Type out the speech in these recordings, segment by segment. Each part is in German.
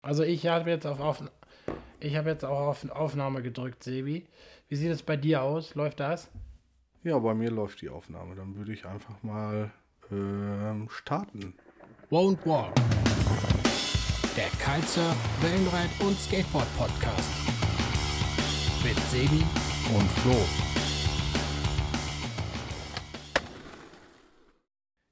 Also ich habe jetzt auf, auf ich habe jetzt auch auf Aufnahme gedrückt, Sebi. Wie sieht es bei dir aus? Läuft das? Ja, bei mir läuft die Aufnahme. Dann würde ich einfach mal ähm, starten. Won't Walk. Der Kitesurf, Wellenreit und Skateboard Podcast. Mit Sebi Und Flo.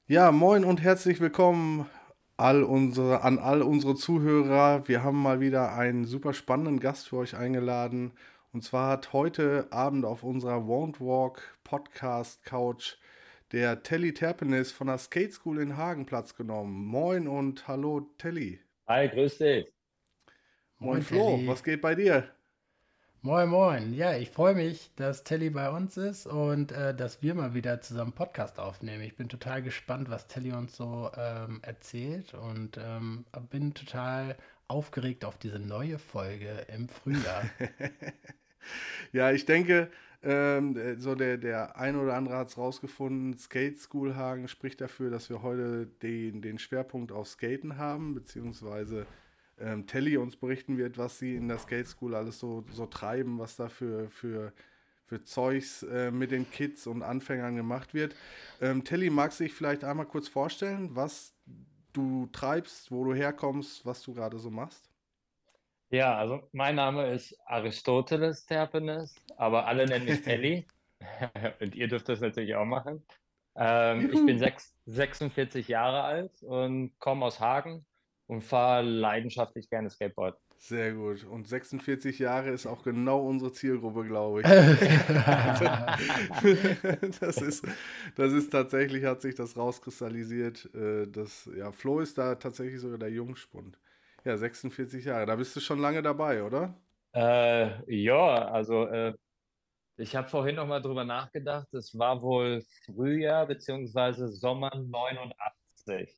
Ja, moin und herzlich willkommen all unsere, an all unsere Zuhörer. Wir haben mal wieder einen super spannenden Gast für euch eingeladen. Und zwar hat heute Abend auf unserer Won't Walk Podcast Couch der Telly Terpenis von der Skate School in Hagen Platz genommen. Moin und hallo Telly. Hi, grüß dich. Moin, Moin, Flo, Telly. was geht bei dir? Moin, moin. Ja, ich freue mich, dass Telly bei uns ist und äh, dass wir mal wieder zusammen Podcast aufnehmen. Ich bin total gespannt, was Telly uns so ähm, erzählt und ähm, bin total aufgeregt auf diese neue Folge im Frühjahr. Ja, ich denke, ähm, äh, so der, der ein oder andere hat es rausgefunden. Skate School Hagen spricht dafür, dass wir heute den, den Schwerpunkt auf Skaten haben, beziehungsweise ähm, Telly uns berichten wird, was sie in der Skate School alles so, so treiben, was da für, für, für Zeugs äh, mit den Kids und Anfängern gemacht wird. Ähm, Telly, magst du dich vielleicht einmal kurz vorstellen, was du treibst, wo du herkommst, was du gerade so machst? Ja, also mein Name ist Aristoteles Terpenes, aber alle nennen mich Telly. Und ihr dürft das natürlich auch machen. Ähm, ich bin sechs, 46 Jahre alt und komme aus Hagen und fahre leidenschaftlich gerne Skateboard. Sehr gut. Und 46 Jahre ist auch genau unsere Zielgruppe, glaube ich. das, ist, das ist tatsächlich, hat sich das rauskristallisiert. äh, Das, ja, Flo ist da tatsächlich sogar der Jungspund. Ja, 46 Jahre. Da bist du schon lange dabei, oder? Äh, ja, also äh, ich habe vorhin noch mal drüber nachgedacht. Es war wohl Frühjahr beziehungsweise Sommer 89,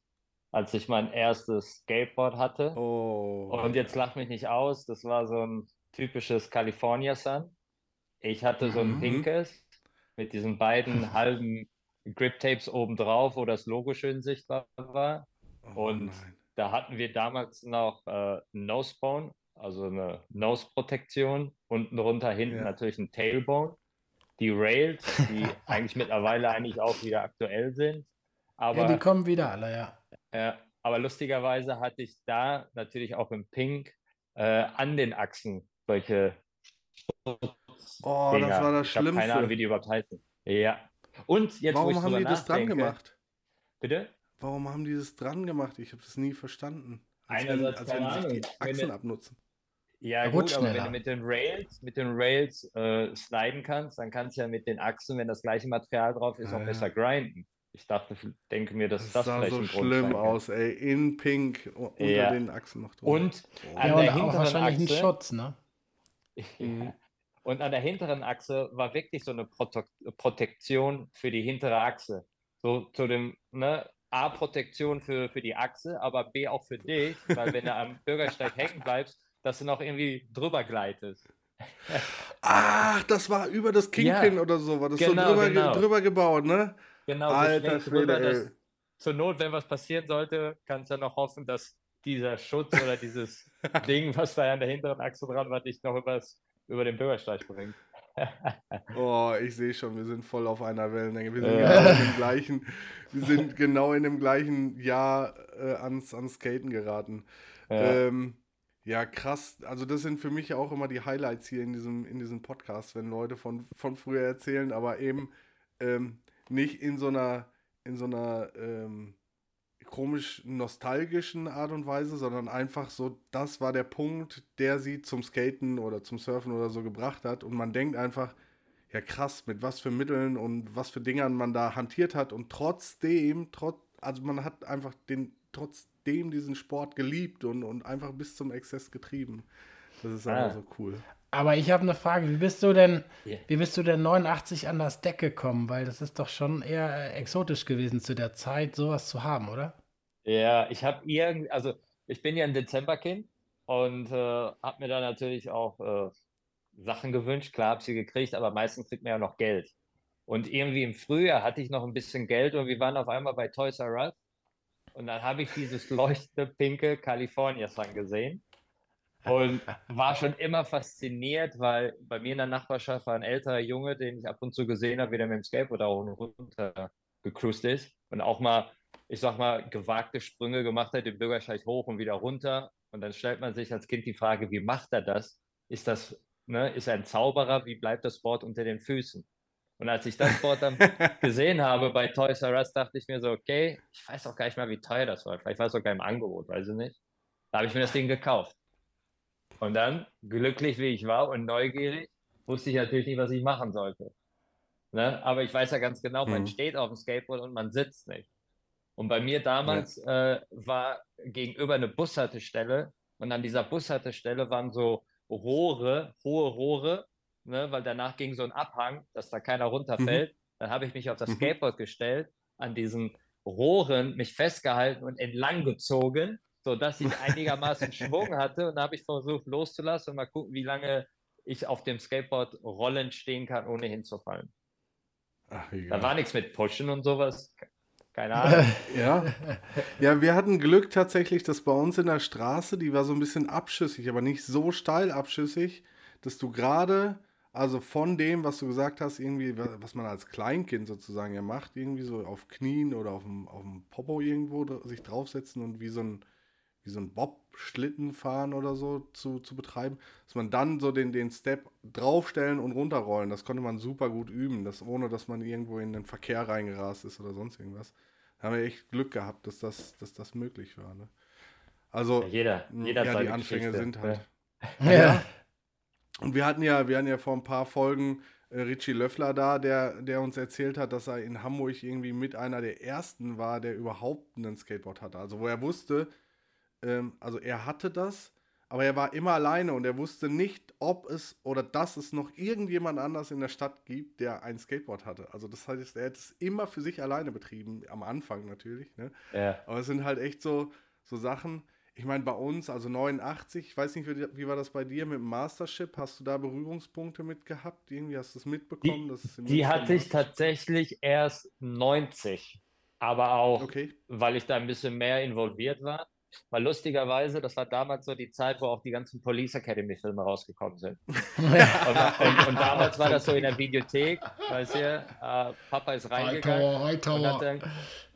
als ich mein erstes Skateboard hatte. Oh. Und jetzt lach mich nicht aus, das war so ein typisches California Sun. Ich hatte so ein Mhm. pinkes mit diesen beiden halben Grip Tapes oben drauf, wo das Logo schön sichtbar war. Oh Und nein. da hatten wir damals noch äh, Nosebone, also eine Nose-Protektion. Unten drunter hinten Ja. natürlich ein Tailbone. Die Rails, die eigentlich mittlerweile eigentlich auch wieder aktuell sind. Aber ja, die kommen wieder alle, ja. Äh, aber lustigerweise hatte ich da natürlich auch im Pink äh, an den Achsen solche Oh, das Dinger. war das Ich habe keine Ahnung, wie Schlimmste. die überhaupt heißen. Ja. Und jetzt, Warum haben die das dran gemacht? bitte? Warum haben die das dran gemacht? Ich habe das nie verstanden. Als wenn, Einerseits als wenn sich die. Wenn Achsen abnutzen. Ja, gut, aber wenn schneller. du mit den Rails, mit den Rails äh, sliden kannst, dann kannst du ja mit den Achsen, wenn das gleiche Material drauf ist, Ja, auch ja. besser grinden. Ich dachte, denke mir, dass Das das sah vielleicht so ein Grund schlimm aus, ey. In Pink unter Ja. den Achsen noch drunter. Und Oh. an Ja, der hinteren wahrscheinlich ein Achse, Schutz, ne? Und an der hinteren Achse war wirklich so eine Protek Protektion für die hintere Achse. So zu dem, ne, A, Protektion für, für die Achse, aber B auch für dich, weil wenn du am Bürgersteig hängen bleibst, dass du noch irgendwie drüber gleitest. Ach, das war über das Kingpin Ja. oder so, war das Genau, so drüber, ge- genau. drüber gebaut, ne? Genau, so Alter drüber, Schwede, ey. zur Not, wenn was passieren sollte, kannst du dann noch hoffen, dass dieser Schutz oder dieses Ding, was da an der hinteren Achse dran war, dich noch übers, über den Bürgersteig bringt. Oh, ich sehe schon, wir sind voll auf einer Wellenlänge. Wir sind Ja. genau in dem gleichen, wir sind genau in dem gleichen Jahr äh, ans, ans Skaten geraten. Ja. Ähm, ja, krass. Also das sind für mich auch immer die Highlights hier in diesem, in diesem Podcast, wenn Leute von, von früher erzählen, aber eben ähm, nicht in so einer, in so einer ähm, komisch nostalgischen Art und Weise, sondern einfach so, das war der Punkt, der sie zum Skaten oder zum Surfen oder so gebracht hat. Und man denkt einfach, ja krass, mit was für Mitteln und was für Dingern man da hantiert hat. Und trotzdem, trotz, also man hat einfach den, trotzdem diesen Sport geliebt und, und einfach bis zum Exzess getrieben. Das ist einfach Ah. so cool. Aber ich habe eine Frage, wie bist du denn, Ja. wie bist du denn 89 an das Deck gekommen? Weil das ist doch schon eher äh, exotisch gewesen zu der Zeit, sowas zu haben, oder? Ja, ich habe irgendwie, also ich bin ja ein Dezemberkind und äh, habe mir dann natürlich auch äh, Sachen gewünscht. Klar, habe sie gekriegt, aber meistens kriegt man ja noch Geld. Und irgendwie im Frühjahr hatte ich noch ein bisschen Geld und wir waren auf einmal bei Toys R Us. Und dann habe ich dieses leuchtende pinke California Sun gesehen. Und war schon immer fasziniert, weil bei mir in der Nachbarschaft war ein älterer Junge, den ich ab und zu gesehen habe, wie der mit dem Skateboard da runter gecruised ist und auch mal, ich sag mal, gewagte Sprünge gemacht hat, den Bürgersteig hoch und wieder runter. Und dann stellt man sich als Kind die Frage, wie macht er das? Ist das, ne, ist er ein Zauberer? Wie bleibt das Board unter den Füßen? Und als ich das Board dann gesehen habe bei Toys R Us, dachte ich mir so, okay, ich weiß auch gar nicht mal, wie teuer das war. Vielleicht war es sogar im Angebot, weiß ich nicht. Da habe ich mir das Ding gekauft. Und dann, glücklich wie ich war und neugierig, wusste ich natürlich nicht, was ich machen sollte. Ne? Aber ich weiß ja ganz genau, man mhm. steht auf dem Skateboard und man sitzt nicht. Und bei mir damals ja. äh, war gegenüber eine Bushaltestelle und an dieser Bushaltestelle waren so Rohre, hohe Rohre, ne? weil danach ging so ein Abhang, dass da keiner runterfällt. Mhm. Dann habe ich mich auf das mhm. Skateboard gestellt, an diesen Rohren mich festgehalten und entlang gezogen sodass ich einigermaßen Schwung hatte. Und da habe ich versucht loszulassen und mal gucken, wie lange ich auf dem Skateboard rollend stehen kann, ohne hinzufallen. Ach, da war nichts mit Pushen und sowas. Keine Ahnung. ja. ja, wir hatten Glück tatsächlich, dass bei uns in der Straße, die war so ein bisschen abschüssig, aber nicht so steil abschüssig, dass du gerade, also von dem, was du gesagt hast, irgendwie, was man als Kleinkind sozusagen ja macht, irgendwie so auf Knien oder auf dem, auf dem Popo irgendwo sich draufsetzen und wie so ein wie so ein Bob-Schlitten fahren oder so zu, zu betreiben, dass man dann so den, den Step draufstellen und runterrollen, das konnte man super gut üben, das, ohne dass man irgendwo in den Verkehr reingerast ist oder sonst irgendwas. Da haben wir echt Glück gehabt, dass das, dass das möglich war. Ne? Also, ja, jeder, jeder ja, die Anfänge sind halt. Ja. ja. Und wir hatten ja, wir hatten ja vor ein paar Folgen äh, Richie Löffler da, der, der uns erzählt hat, dass er in Hamburg irgendwie mit einer der ersten war, der überhaupt ein Skateboard hatte. Also wo er wusste, ähm, also er hatte das, aber er war immer alleine und er wusste nicht, ob es oder dass es noch irgendjemand anders in der Stadt gibt, der ein Skateboard hatte. Also das heißt, er hat es immer für sich alleine betrieben, am Anfang natürlich. Ne? Ja. Aber es sind halt echt so, so Sachen. Ich meine, bei uns, also 89, ich weiß nicht, wie, wie, war das bei dir mit dem Mastership? Hast du da Berührungspunkte mit gehabt? Irgendwie hast du es mitbekommen? Die, die hatte ich tatsächlich erst 90, aber auch, okay. weil ich da ein bisschen mehr involviert war. Weil lustigerweise, das war damals so die Zeit, wo auch die ganzen Police Academy Filme rausgekommen sind. und, und, und, damals war das so in der Videothek, weißt du, äh, Papa ist reingegangen Hightower, und hat dann,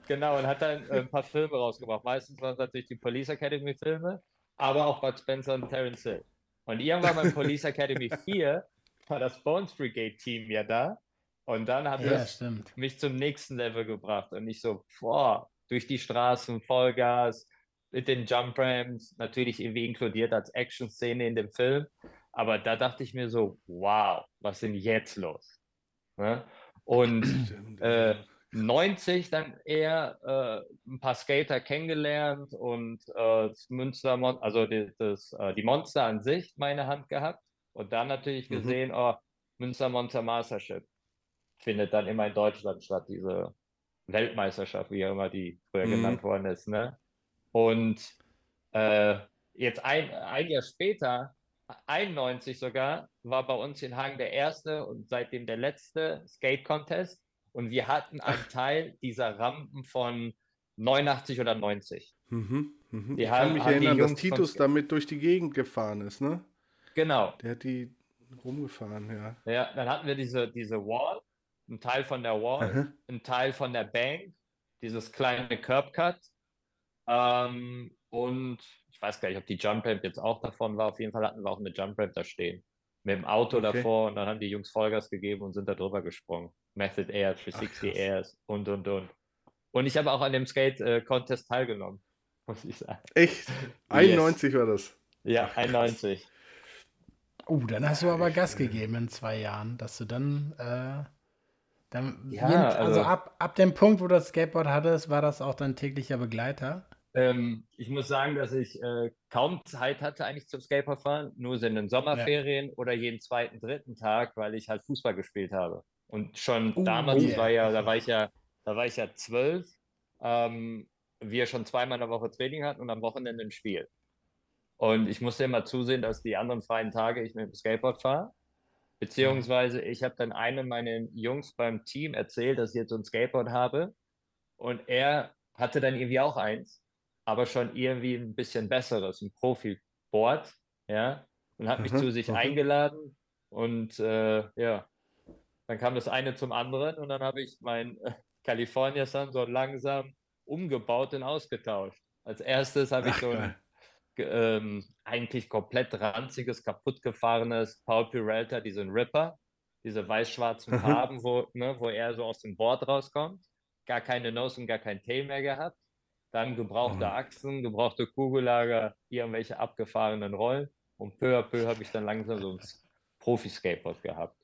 genau, und hat dann äh, ein paar Filme rausgebracht. Meistens waren es natürlich die Police Academy Filme, aber auch Bud Spencer und Terence Hill. Und irgendwann beim Police Academy 4 war das Bones Brigade Team ja da. Und dann hat ja, stimmt. mich zum nächsten Level gebracht. Und ich so, boah, durch die Straßen, Vollgas, mit den Jump Ramps, natürlich irgendwie inkludiert als Action-Szene in dem Film. Aber da dachte ich mir so, wow, was ist denn jetzt los? Ne? Und äh, 90 dann eher äh, ein paar Skater kennengelernt und äh, das Münster, also die, das, äh, die Monster an sich meine Hand gehabt und dann natürlich mhm. gesehen, oh, Münster Monster Mastership findet dann immer in Deutschland statt, diese Weltmeisterschaft, wie auch immer die früher mhm. genannt worden ist. Ne? Und äh, jetzt ein, ein Jahr später, 91 sogar, war bei uns in Hagen der erste und seitdem der letzte Skate-Contest. Und wir hatten einen Teil dieser Rampen von 89 oder 90. Mhm, mhm. Ich haben, kann mich erinnern, dass Titus damit durch die Gegend gefahren ist, ne? Genau. Der hat die rumgefahren, ja. Ja, dann hatten wir diese, diese Wall, ein Teil von der Wall, Aha. ein Teil von der Bank, dieses kleine Curb Cut ähm, und ich weiß gar nicht, ob die Jump Ramp jetzt auch davon war. Auf jeden Fall hatten wir auch eine Jump Ramp da stehen. Mit dem Auto okay. davor und dann haben die Jungs Vollgas gegeben und sind da drüber gesprungen. Method Air, 360 Ach, Airs und und und. Und ich habe auch an dem Skate-Contest äh, teilgenommen, muss ich sagen. Echt? 91 yes. war das? Ja, 91. Oh, uh, dann hast du aber Gas gegeben in zwei Jahren, dass du dann äh, dann, ja, jeden, also, also, ab, ab dem Punkt, wo du das Skateboard hattest, war das auch dein täglicher Begleiter? Ähm, ich muss sagen, dass ich äh, kaum Zeit hatte eigentlich zum Skateboardfahren, nur so in den Sommerferien ja. oder jeden zweiten, dritten Tag, weil ich halt Fußball gespielt habe. Und schon uh, damals yeah. war ja, da war ich ja, da war ich ja zwölf, ähm, wir schon zweimal in der Woche Training hatten und am Wochenende ein Spiel. Und ich musste immer zusehen, dass die anderen freien Tage ich mit dem Skateboard fahre. Beziehungsweise ich habe dann einem meiner Jungs beim Team erzählt, dass ich jetzt so ein Skateboard habe. Und er hatte dann irgendwie auch eins, aber schon irgendwie ein bisschen besseres, ein Profi-Board. ja, und hat mich Mhm, zu sich okay. eingeladen und äh, ja, dann kam das eine zum anderen und dann habe ich mein äh, California Sun so langsam umgebaut und ausgetauscht. Als erstes habe ich so ein ähm, eigentlich komplett ranziges, kaputtgefahrenes Paul Peralta, diesen Ripper, diese weiß-schwarzen Mhm. Farben, wo, ne, wo er so aus dem Board rauskommt. Gar keine Nose und gar kein Tail mehr gehabt. Dann gebrauchte Mhm. Achsen, gebrauchte Kugellager, irgendwelche abgefahrenen Rollen. Und peu à peu habe ich dann langsam so ein Profi-Skateboard gehabt.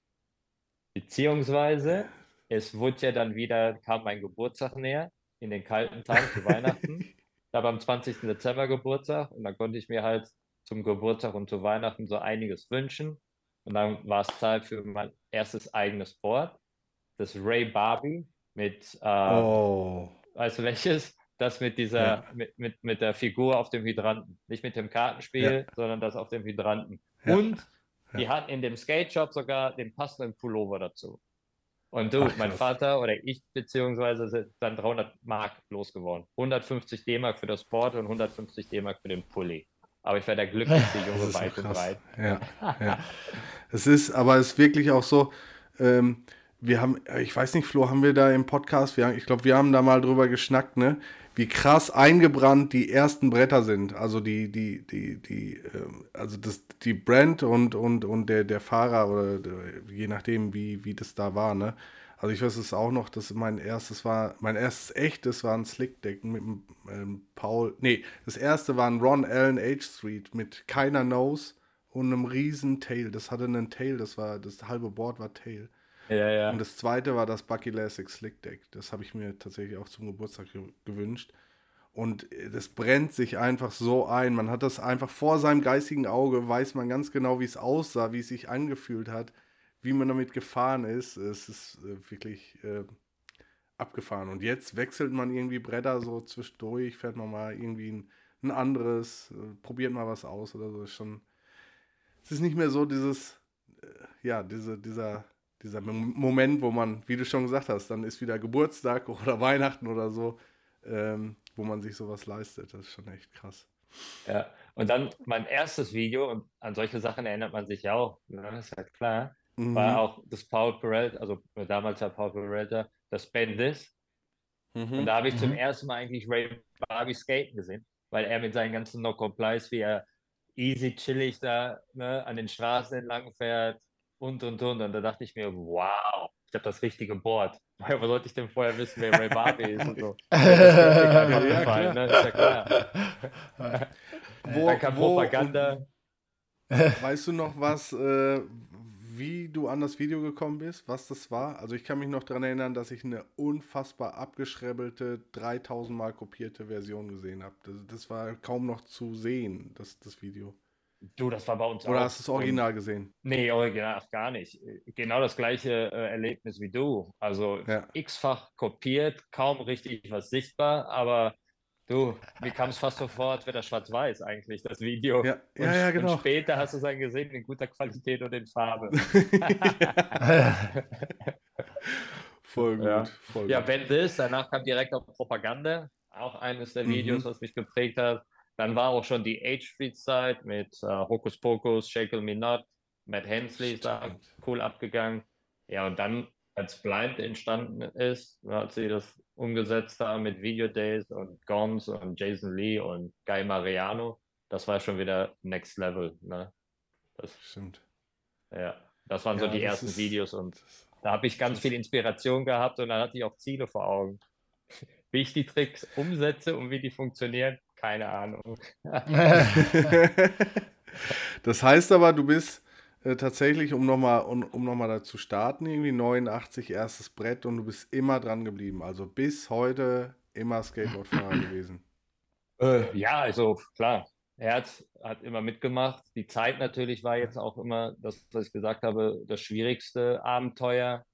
Beziehungsweise, es wurde ja dann wieder, kam mein Geburtstag näher, in den kalten Tagen zu Weihnachten. Ich habe am 20. Dezember Geburtstag und dann konnte ich mir halt zum Geburtstag und zu Weihnachten so einiges wünschen. Und dann war es Zeit für mein erstes eigenes Board, das Ray Barbie mit, äh, Oh. weißt du welches? Das mit dieser, Ja. mit, mit, mit der Figur auf dem Hydranten. Nicht mit dem Kartenspiel, sondern das auf dem Hydranten. Ja. Und die Ja. hatten in dem Skate Shop sogar den passenden Pullover dazu. Und du, Ach, mein. Vater oder ich beziehungsweise sind dann 300 Mark losgeworden. 150 D-Mark für das Board und 150 D-Mark für den Pulli. Aber ich war der glücklichste Junge weit und breit. Ja, ja. Es ist, aber es ist wirklich auch so, ähm, wir haben, ich weiß nicht, Flo, haben wir da im Podcast, wir, ich glaube, wir haben da mal drüber geschnackt, ne? Wie krass eingebrannt die ersten Bretter sind. Also die, die, die, die, ähm, also das, die Brand und, und, und der, der Fahrer oder der, je nachdem, wie, wie das da war, ne? Also ich weiß es auch noch, dass mein erstes war, mein erstes echtes war ein Slickdeck mit ähm, Paul, nee, das erste war ein Ron Allen H Street mit keiner Nose und einem riesen Tail. Das hatte einen Tail, das war, das halbe Board war Tail. Ja, ja. Und das zweite war das Bucky Lasik Slick Deck. Das habe ich mir tatsächlich auch zum Geburtstag ge gewünscht. Und äh, das brennt sich einfach so ein. Man hat das einfach vor seinem geistigen Auge, weiß man ganz genau, wie es aussah, wie es sich angefühlt hat, wie man damit gefahren ist. Es ist äh, wirklich äh, abgefahren. Und jetzt wechselt man irgendwie Bretter so zwischendurch, fährt man mal irgendwie ein, ein anderes, äh, probiert mal was aus oder so. Ist schon. Es ist nicht mehr so dieses, äh, ja, diese, dieser dieser Mom- Moment, wo man, wie du schon gesagt hast, dann ist wieder Geburtstag oder Weihnachten oder so, ähm, wo man sich sowas leistet. Das ist schon echt krass. Ja, und dann mein erstes Video, und an solche Sachen erinnert man sich ja auch, ne, ist ja klar, Mhm. war auch das Paul Peralta, also damals ja Paul Peralta, das Ben This. Und Mhm. da habe ich zum Mhm. ersten Mal eigentlich Ray Barbie skaten gesehen, weil er mit seinen ganzen No Complies, wie er easy chillig da ne, an den Straßen entlang fährt und und und. Und da dachte ich mir, wow, ich habe das richtige Board. Woher sollte ich denn vorher wissen, wer Ray Barbie ist und so? Das ist Ja, aufgefallen, ne? Ist ja klar. Wo, Dann kam wo- Propaganda. Weißt du noch was, äh, wie du an das Video gekommen bist, was das war? Also ich kann mich noch daran erinnern, dass ich eine unfassbar abgeschrebbelte, 3000 Mal kopierte Version gesehen habe. Das, das war kaum noch zu sehen, das, das Video. Du, das war bei uns Oder auch. hast du das Original gesehen? Nee, original ach, gar nicht. Genau das gleiche äh, Erlebnis wie du. Also Ja. x-fach kopiert, kaum richtig was sichtbar, aber du, mir kam es fast sofort, wäre das schwarz-weiß eigentlich, das Video. Ja, und, ja, ja, genau. und später hast du es dann gesehen in guter Qualität und in Farbe. voll gut, Ja. voll Ja, gut. wenn das, danach kam direkt auch Propaganda, auch eines der Mhm. Videos, was mich geprägt hat. Dann war auch schon die H-Street-Zeit mit äh, Hokus Pokus, Shackle Me Not, Matt Hensley ist da cool abgegangen. Ja, und dann, als Blind entstanden ist, hat sie das umgesetzt haben mit Video Days und Gons und Jason Lee und Guy Mariano. Das war schon wieder Next Level. Ne? Das, Stimmt. ja, das waren so Ja, die das ersten ist- Videos und da habe ich ganz viel Inspiration gehabt und dann hatte ich auch Ziele vor Augen. Wie ich die Tricks umsetze und wie die funktionieren, keine Ahnung. das heißt aber, du bist äh, tatsächlich, um nochmal um, um noch mal da zu starten, irgendwie 89 erstes Brett und du bist immer dran geblieben. Also bis heute immer Skateboardfahrer gewesen. Äh, ja, also klar, er hat, hat immer mitgemacht. Die Zeit natürlich war jetzt auch immer, das, was ich gesagt habe, das schwierigste Abenteuer.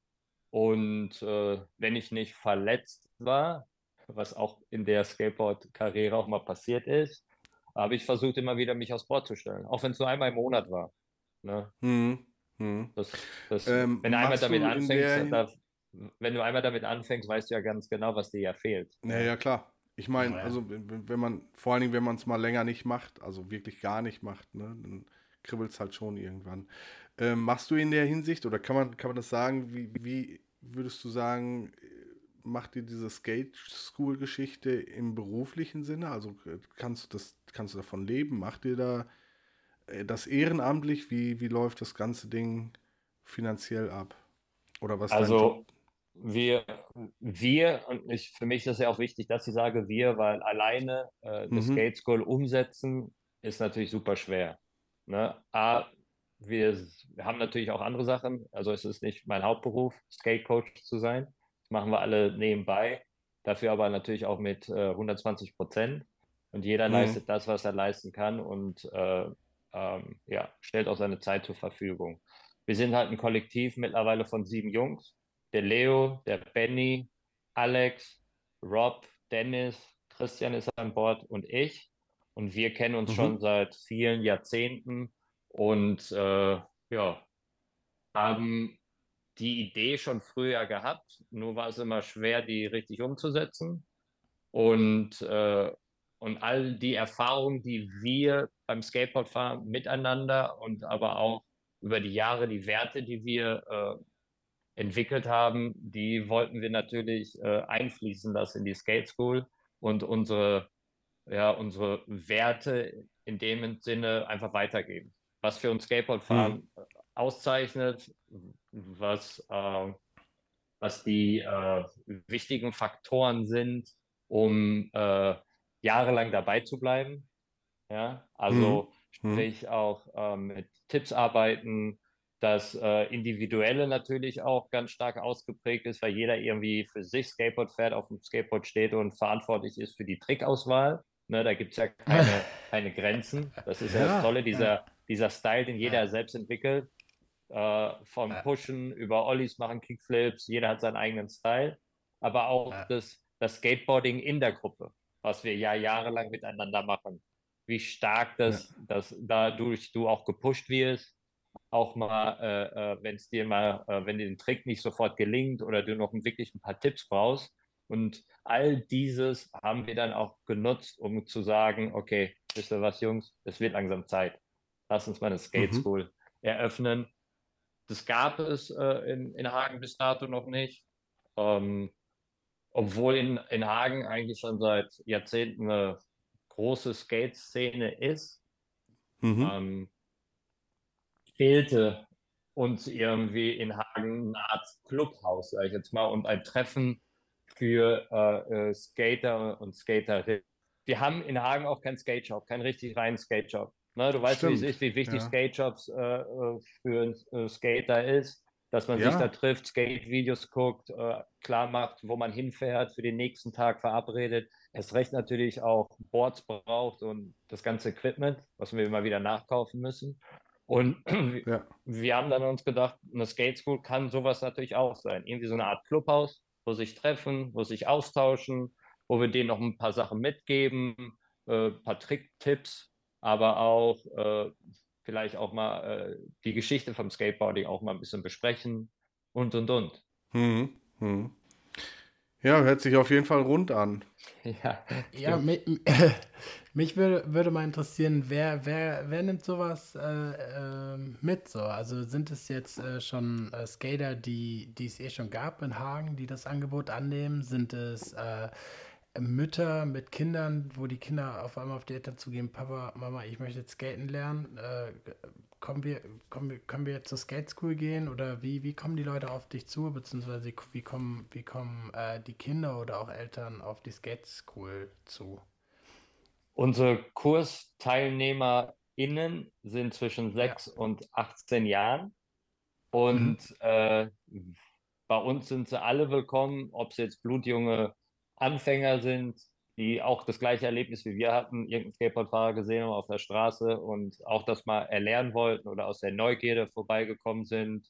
Und äh, wenn ich nicht verletzt war, was auch in der Skateboard-Karriere auch mal passiert ist, habe ich versucht, immer wieder mich aufs Board zu stellen. Auch wenn es nur einmal im Monat war. Ne? Hm. Hm. Das, das, Ähm, wenn du einmal damit anfängst, da, wenn du einmal damit anfängst, weißt du ja ganz genau, was dir ja fehlt. Ja, ja, klar. Ich meine, Ja. also wenn man, vor allen Dingen, wenn man es mal länger nicht macht, also wirklich gar nicht macht, ne, dann kribbelt es halt schon irgendwann. Ähm, machst du in der Hinsicht, oder kann man, kann man das sagen, wie, wie würdest du sagen, macht dir diese Skate School Geschichte im beruflichen Sinne? Also äh, kannst du das, kannst du davon leben? Macht dir da äh, das ehrenamtlich? Wie, wie läuft das ganze Ding finanziell ab? Oder was Also wir, wir, und ich, für mich ist es ja auch wichtig, dass ich sage wir, weil alleine äh, eine Mhm. Skate School umsetzen ist natürlich super schwer. Ne? A, wir haben natürlich auch andere Sachen. Also es ist nicht mein Hauptberuf, Skate Coach zu sein. Machen wir alle nebenbei. Dafür aber natürlich auch mit äh, 120 Prozent. Und jeder Mhm. leistet das, was er leisten kann und äh, ähm, ja, stellt auch seine Zeit zur Verfügung. Wir sind halt ein Kollektiv mittlerweile von sieben Jungs. Der Leo, der Benny, Alex, Rob, Dennis, Christian ist an Bord und ich. Und wir kennen uns Mhm. schon seit vielen Jahrzehnten und äh, ja, haben die Idee schon früher gehabt. Nur war es immer schwer, die richtig umzusetzen. Und, äh, und all die Erfahrungen, die wir beim Skateboardfahren miteinander und aber auch über die Jahre, die Werte, die wir äh, entwickelt haben, die wollten wir natürlich äh, einfließen lassen in die Skate School und unsere, ja, unsere Werte in dem Sinne einfach weitergeben. Was für uns Skateboardfahren äh, auszeichnet, was, äh, was die äh, wichtigen Faktoren sind, um äh, jahrelang dabei zu bleiben. Ja, also Mhm. sprich auch äh, mit Tipps arbeiten, das äh, Individuelle natürlich auch ganz stark ausgeprägt ist, weil jeder irgendwie für sich Skateboard fährt, auf dem Skateboard steht und verantwortlich ist für die Trickauswahl. Ne, da gibt es ja keine, keine Grenzen. Das ist ja, Ja, das Tolle, dieser, dieser Style, den jeder selbst entwickelt. Äh, vom Ja. Pushen über Ollies machen, Kickflips, jeder hat seinen eigenen Style. Aber auch Ja. das, das Skateboarding in der Gruppe, was wir ja jahrelang miteinander machen. Wie stark das, das dadurch du auch gepusht wirst, auch mal, äh, äh, wenn es dir mal, äh, wenn dir ein Trick nicht sofort gelingt oder du noch wirklich ein paar Tipps brauchst. Und all dieses haben wir dann auch genutzt, um zu sagen, okay, wisst ihr was, Jungs, es wird langsam Zeit. Lass uns mal eine Skate Mhm. School eröffnen. Das gab es äh, in, in Hagen bis dato noch nicht. Ähm, obwohl in, in Hagen eigentlich schon seit Jahrzehnten eine große Skate-Szene ist, Mhm. ähm, fehlte uns irgendwie in Hagen eine Art Clubhaus, sage ich jetzt mal, und ein Treffen für äh, äh, Skater und Skaterinnen. Wir haben in Hagen auch keinen Skate Shop, keinen richtig reinen Skate Shop. Ne, du weißt, wie es ist, wie wichtig ja. Skate Shops äh, äh, für einen äh, Skater ist, dass man sich Ja. da trifft, Skate-Videos guckt, äh, klar macht, wo man hinfährt, für den nächsten Tag verabredet. Erst recht natürlich auch Boards braucht und das ganze Equipment, was wir immer wieder nachkaufen müssen. Und Ja. wir haben dann uns gedacht, eine Skate School kann sowas natürlich auch sein. Irgendwie so eine Art Clubhaus, wo sich treffen, wo sich austauschen, wo wir denen noch ein paar Sachen mitgeben, äh, ein paar Tricktipps, aber auch äh, vielleicht auch mal äh, die Geschichte vom Skateboarding auch mal ein bisschen besprechen und und und. Mhm. Mhm. Ja, hört sich auf jeden Fall rund an. Ja, Ja, mich, mich würde, würde mal interessieren, wer, wer, wer nimmt sowas äh, ähm, mit so? Also sind es jetzt äh, schon äh, Skater, die, die es eh schon gab in Hagen, die das Angebot annehmen? Sind es äh, Mütter mit Kindern, wo die Kinder auf einmal auf die Eltern zugehen, Papa, Mama, ich möchte jetzt skaten lernen. Äh, kommen wir, kommen wir, können wir zur Skate School gehen oder wie, wie kommen die Leute auf dich zu, beziehungsweise wie kommen, wie kommen äh, die Kinder oder auch Eltern auf die Skate School zu? Unsere KursteilnehmerInnen sind zwischen 6 und 18 Jahren. Und äh, bei uns sind sie alle willkommen, ob sie jetzt blutjunge Anfänger sind, die auch das gleiche Erlebnis wie wir hatten, irgendeinen Skateboardfahrer gesehen haben auf der Straße und auch das mal erlernen wollten oder aus der Neugierde vorbeigekommen sind.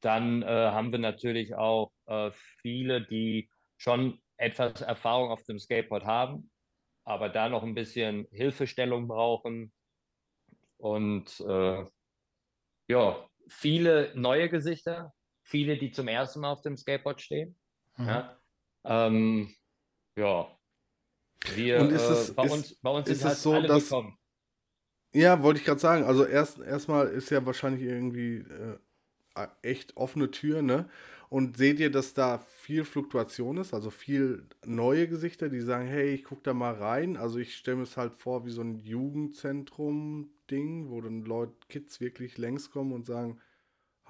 Dann äh, haben wir natürlich auch äh, viele, die schon etwas Erfahrung auf dem Skateboard haben, aber da noch ein bisschen Hilfestellung brauchen. Und äh, ja, viele neue Gesichter, viele, die zum ersten Mal auf dem Skateboard stehen. Mhm. Ja, ähm, ja. Wir, Und ist äh, es- bei, ist- uns, bei uns ist sind es halt so, dass- willkommen. Ja, wollte ich gerade sagen. Also erst erstmal ist ja wahrscheinlich irgendwie äh, echt offene Tür, ne? Und seht ihr, dass da viel Fluktuation ist, also viel neue Gesichter, die sagen, hey, ich guck da mal rein. Also ich stelle mir es halt vor wie so ein Jugendzentrum-Ding, wo dann Leute, Kids wirklich längs kommen und sagen,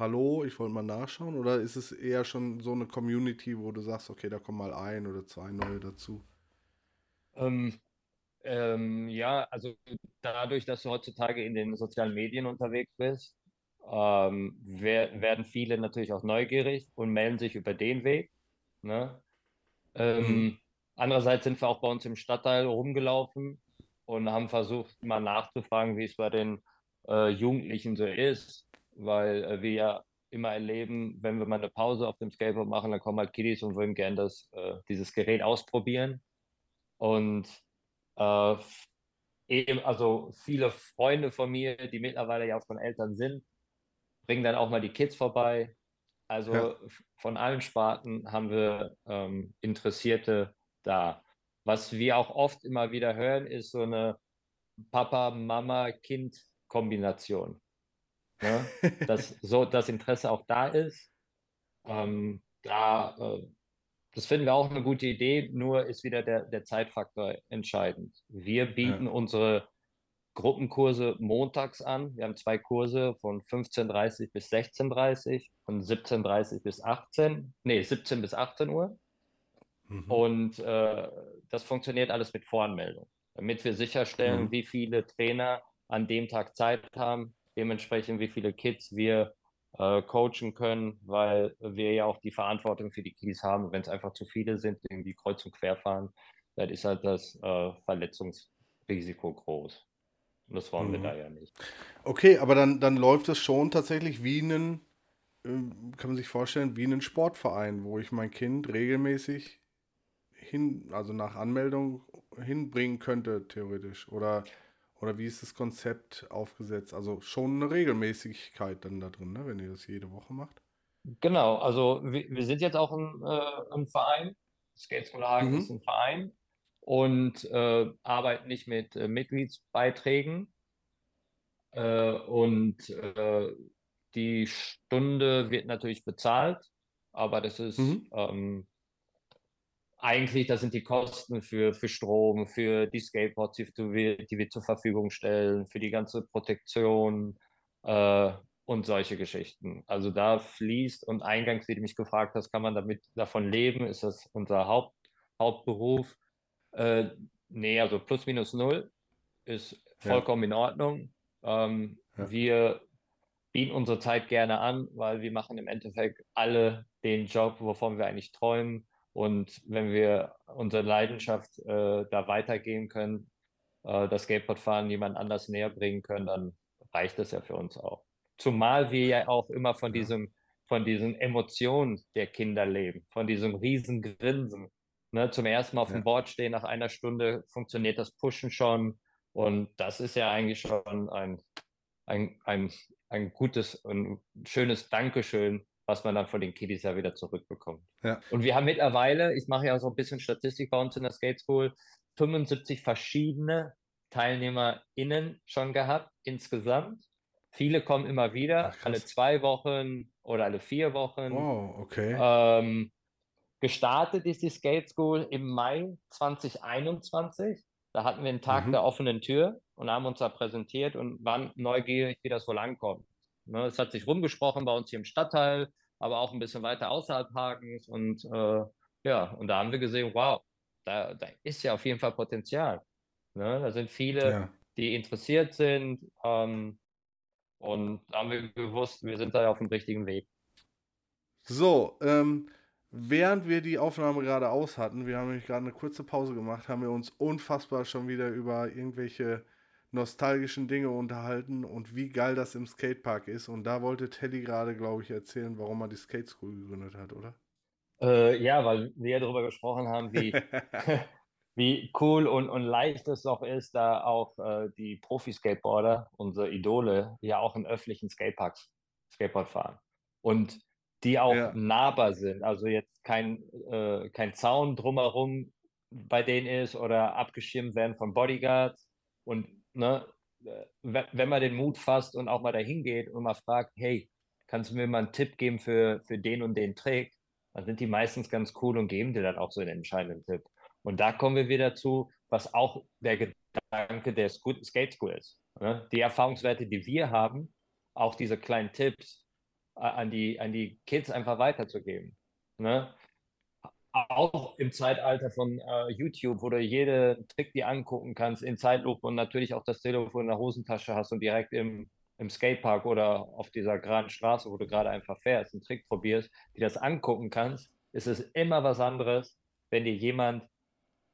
hallo, ich wollte mal nachschauen. Oder ist es eher schon so eine Community, wo du sagst, okay, da kommen mal ein oder zwei neue dazu? Ähm, ähm, ja, also dadurch, dass du heutzutage in den sozialen Medien unterwegs bist, ähm, wer, werden viele natürlich auch neugierig und melden sich über den Weg. Ne? Ähm, Andererseits sind wir auch bei uns im Stadtteil rumgelaufen und haben versucht, mal nachzufragen, wie es bei den äh, Jugendlichen so ist, weil äh, wir ja immer erleben, wenn wir mal eine Pause auf dem Skateboard machen, dann kommen halt Kiddies und würden gerne das, äh, dieses Gerät ausprobieren. Und äh, eben, also viele Freunde von mir, die mittlerweile ja auch schon Eltern sind, bringen dann auch mal die Kids vorbei. Also Ja. von allen Sparten haben wir ähm, Interessierte da. Was wir auch oft immer wieder hören, ist so eine Papa-Mama-Kind-Kombination. Ne? Dass so das Interesse auch da ist. Ähm, da, äh, das finden wir auch eine gute Idee, nur ist wieder der, der Zeitfaktor entscheidend. Wir bieten unsere Gruppenkurse montags an. Wir haben zwei Kurse von 15.30 bis 16.30 von 17.30 bis 18, nee, 17 bis 18 Uhr. Mhm. Und äh, das funktioniert alles mit Voranmeldung, damit wir sicherstellen, Mhm. wie viele Trainer an dem Tag Zeit haben, dementsprechend wie viele Kids wir äh, coachen können, weil wir ja auch die Verantwortung für die Kids haben. Wenn es einfach zu viele sind, die irgendwie kreuz und quer fahren, dann ist halt das äh, Verletzungsrisiko groß. Und das wollen wir Mhm. da ja nicht. Okay, aber dann, dann läuft es schon tatsächlich wie ein, ähm, kann man sich vorstellen, wie ein Sportverein, wo ich mein Kind regelmäßig hin, also nach Anmeldung hinbringen könnte, theoretisch. Oder, oder wie ist das Konzept aufgesetzt? Also schon eine Regelmäßigkeit dann da drin, ne, wenn ihr das jede Woche macht. Genau, also wir, wir sind jetzt auch ein, äh, ein Verein. Skate School Hagen Mhm. ist ein Verein und äh, arbeiten nicht mit äh, Mitgliedsbeiträgen. Äh, und äh, die Stunde wird natürlich bezahlt, aber das ist Mhm. ähm, eigentlich, das sind die Kosten für, für Strom, für die Skateboards, die, wir- die wir zur Verfügung stellen, für die ganze Protektion äh, und solche Geschichten. Also da fließt und eingangs, wie du mich gefragt hast, kann man damit davon leben? Ist das unser Haupt, Hauptberuf? Äh, nee, also plus minus null ist Ja. vollkommen in Ordnung. Ähm, Ja. Wir bieten unsere Zeit gerne an, weil wir machen im Endeffekt alle den Job, wovon wir eigentlich träumen. Und wenn wir unsere Leidenschaft äh, da weitergehen können, äh, das Skateboardfahren jemand anders näher bringen können, dann reicht das ja für uns auch. Zumal wir ja auch immer von diesem, von diesen Emotionen der Kinder leben, von diesem riesen Grinsen. Ne, zum ersten Mal auf Ja. dem Board stehen, nach einer Stunde funktioniert das Pushen schon. Und das ist ja eigentlich schon ein, ein, ein, ein gutes und schönes Dankeschön, was man dann von den Kiddies ja wieder zurückbekommt. Ja. Und wir haben mittlerweile, ich mache ja so ein bisschen Statistik bei uns in der Skate School, 75 verschiedene TeilnehmerInnen schon gehabt insgesamt. Viele kommen immer wieder, Ach, alle zwei Wochen oder alle vier Wochen. Wow, okay. Ähm, gestartet ist die Skate School im Mai 2021. Da hatten wir einen Tag Mhm. der offenen Tür und haben uns da präsentiert und waren neugierig, wie das wohl ankommt. Ne, es hat sich rumgesprochen bei uns hier im Stadtteil, aber auch ein bisschen weiter außerhalb Hagens. Und äh, ja, und da haben wir gesehen, wow, da, da ist ja auf jeden Fall Potenzial. Ne, da sind viele, Ja. die interessiert sind. Ähm, und da haben wir gewusst, wir sind da auf dem richtigen Weg. So, ähm, während wir die Aufnahme gerade aus hatten, wir haben nämlich gerade eine kurze Pause gemacht, haben wir uns unfassbar schon wieder über irgendwelche nostalgischen Dinge unterhalten und wie geil das im Skatepark ist. Und da wollte Teddy gerade, glaube ich, erzählen, warum er die Skate School gegründet hat, oder? Äh, ja, weil wir ja darüber gesprochen haben, wie, wie cool und, und leicht es doch ist, da auch äh, die Profi-Skateboarder, unsere Idole, ja auch in öffentlichen Skateparks Skateboard fahren. Und die auch Ja. nahbar sind. Also jetzt kein, äh, kein Zaun drumherum bei denen ist oder abgeschirmt werden von Bodyguards. Und ne, äh, wenn man den Mut fasst und auch mal dahin geht und mal fragt, hey, kannst du mir mal einen Tipp geben für, für den und den Trick, dann sind die meistens ganz cool und geben dir dann auch so einen entscheidenden Tipp. Und da kommen wir wieder zu, was auch der Gedanke der Skate School ist. Ne? Die Erfahrungswerte, die wir haben, auch diese kleinen Tipps äh, an die, an die Kids einfach weiterzugeben. Ne? Auch im Zeitalter von äh, YouTube, wo du jede Trick dir angucken kannst in Zeitlupe und natürlich auch das Telefon in der Hosentasche hast und direkt im, im Skatepark oder auf dieser geraden Straße, wo du gerade einfach fährst, einen Trick probierst, die das angucken kannst, ist es immer was anderes, wenn dir jemand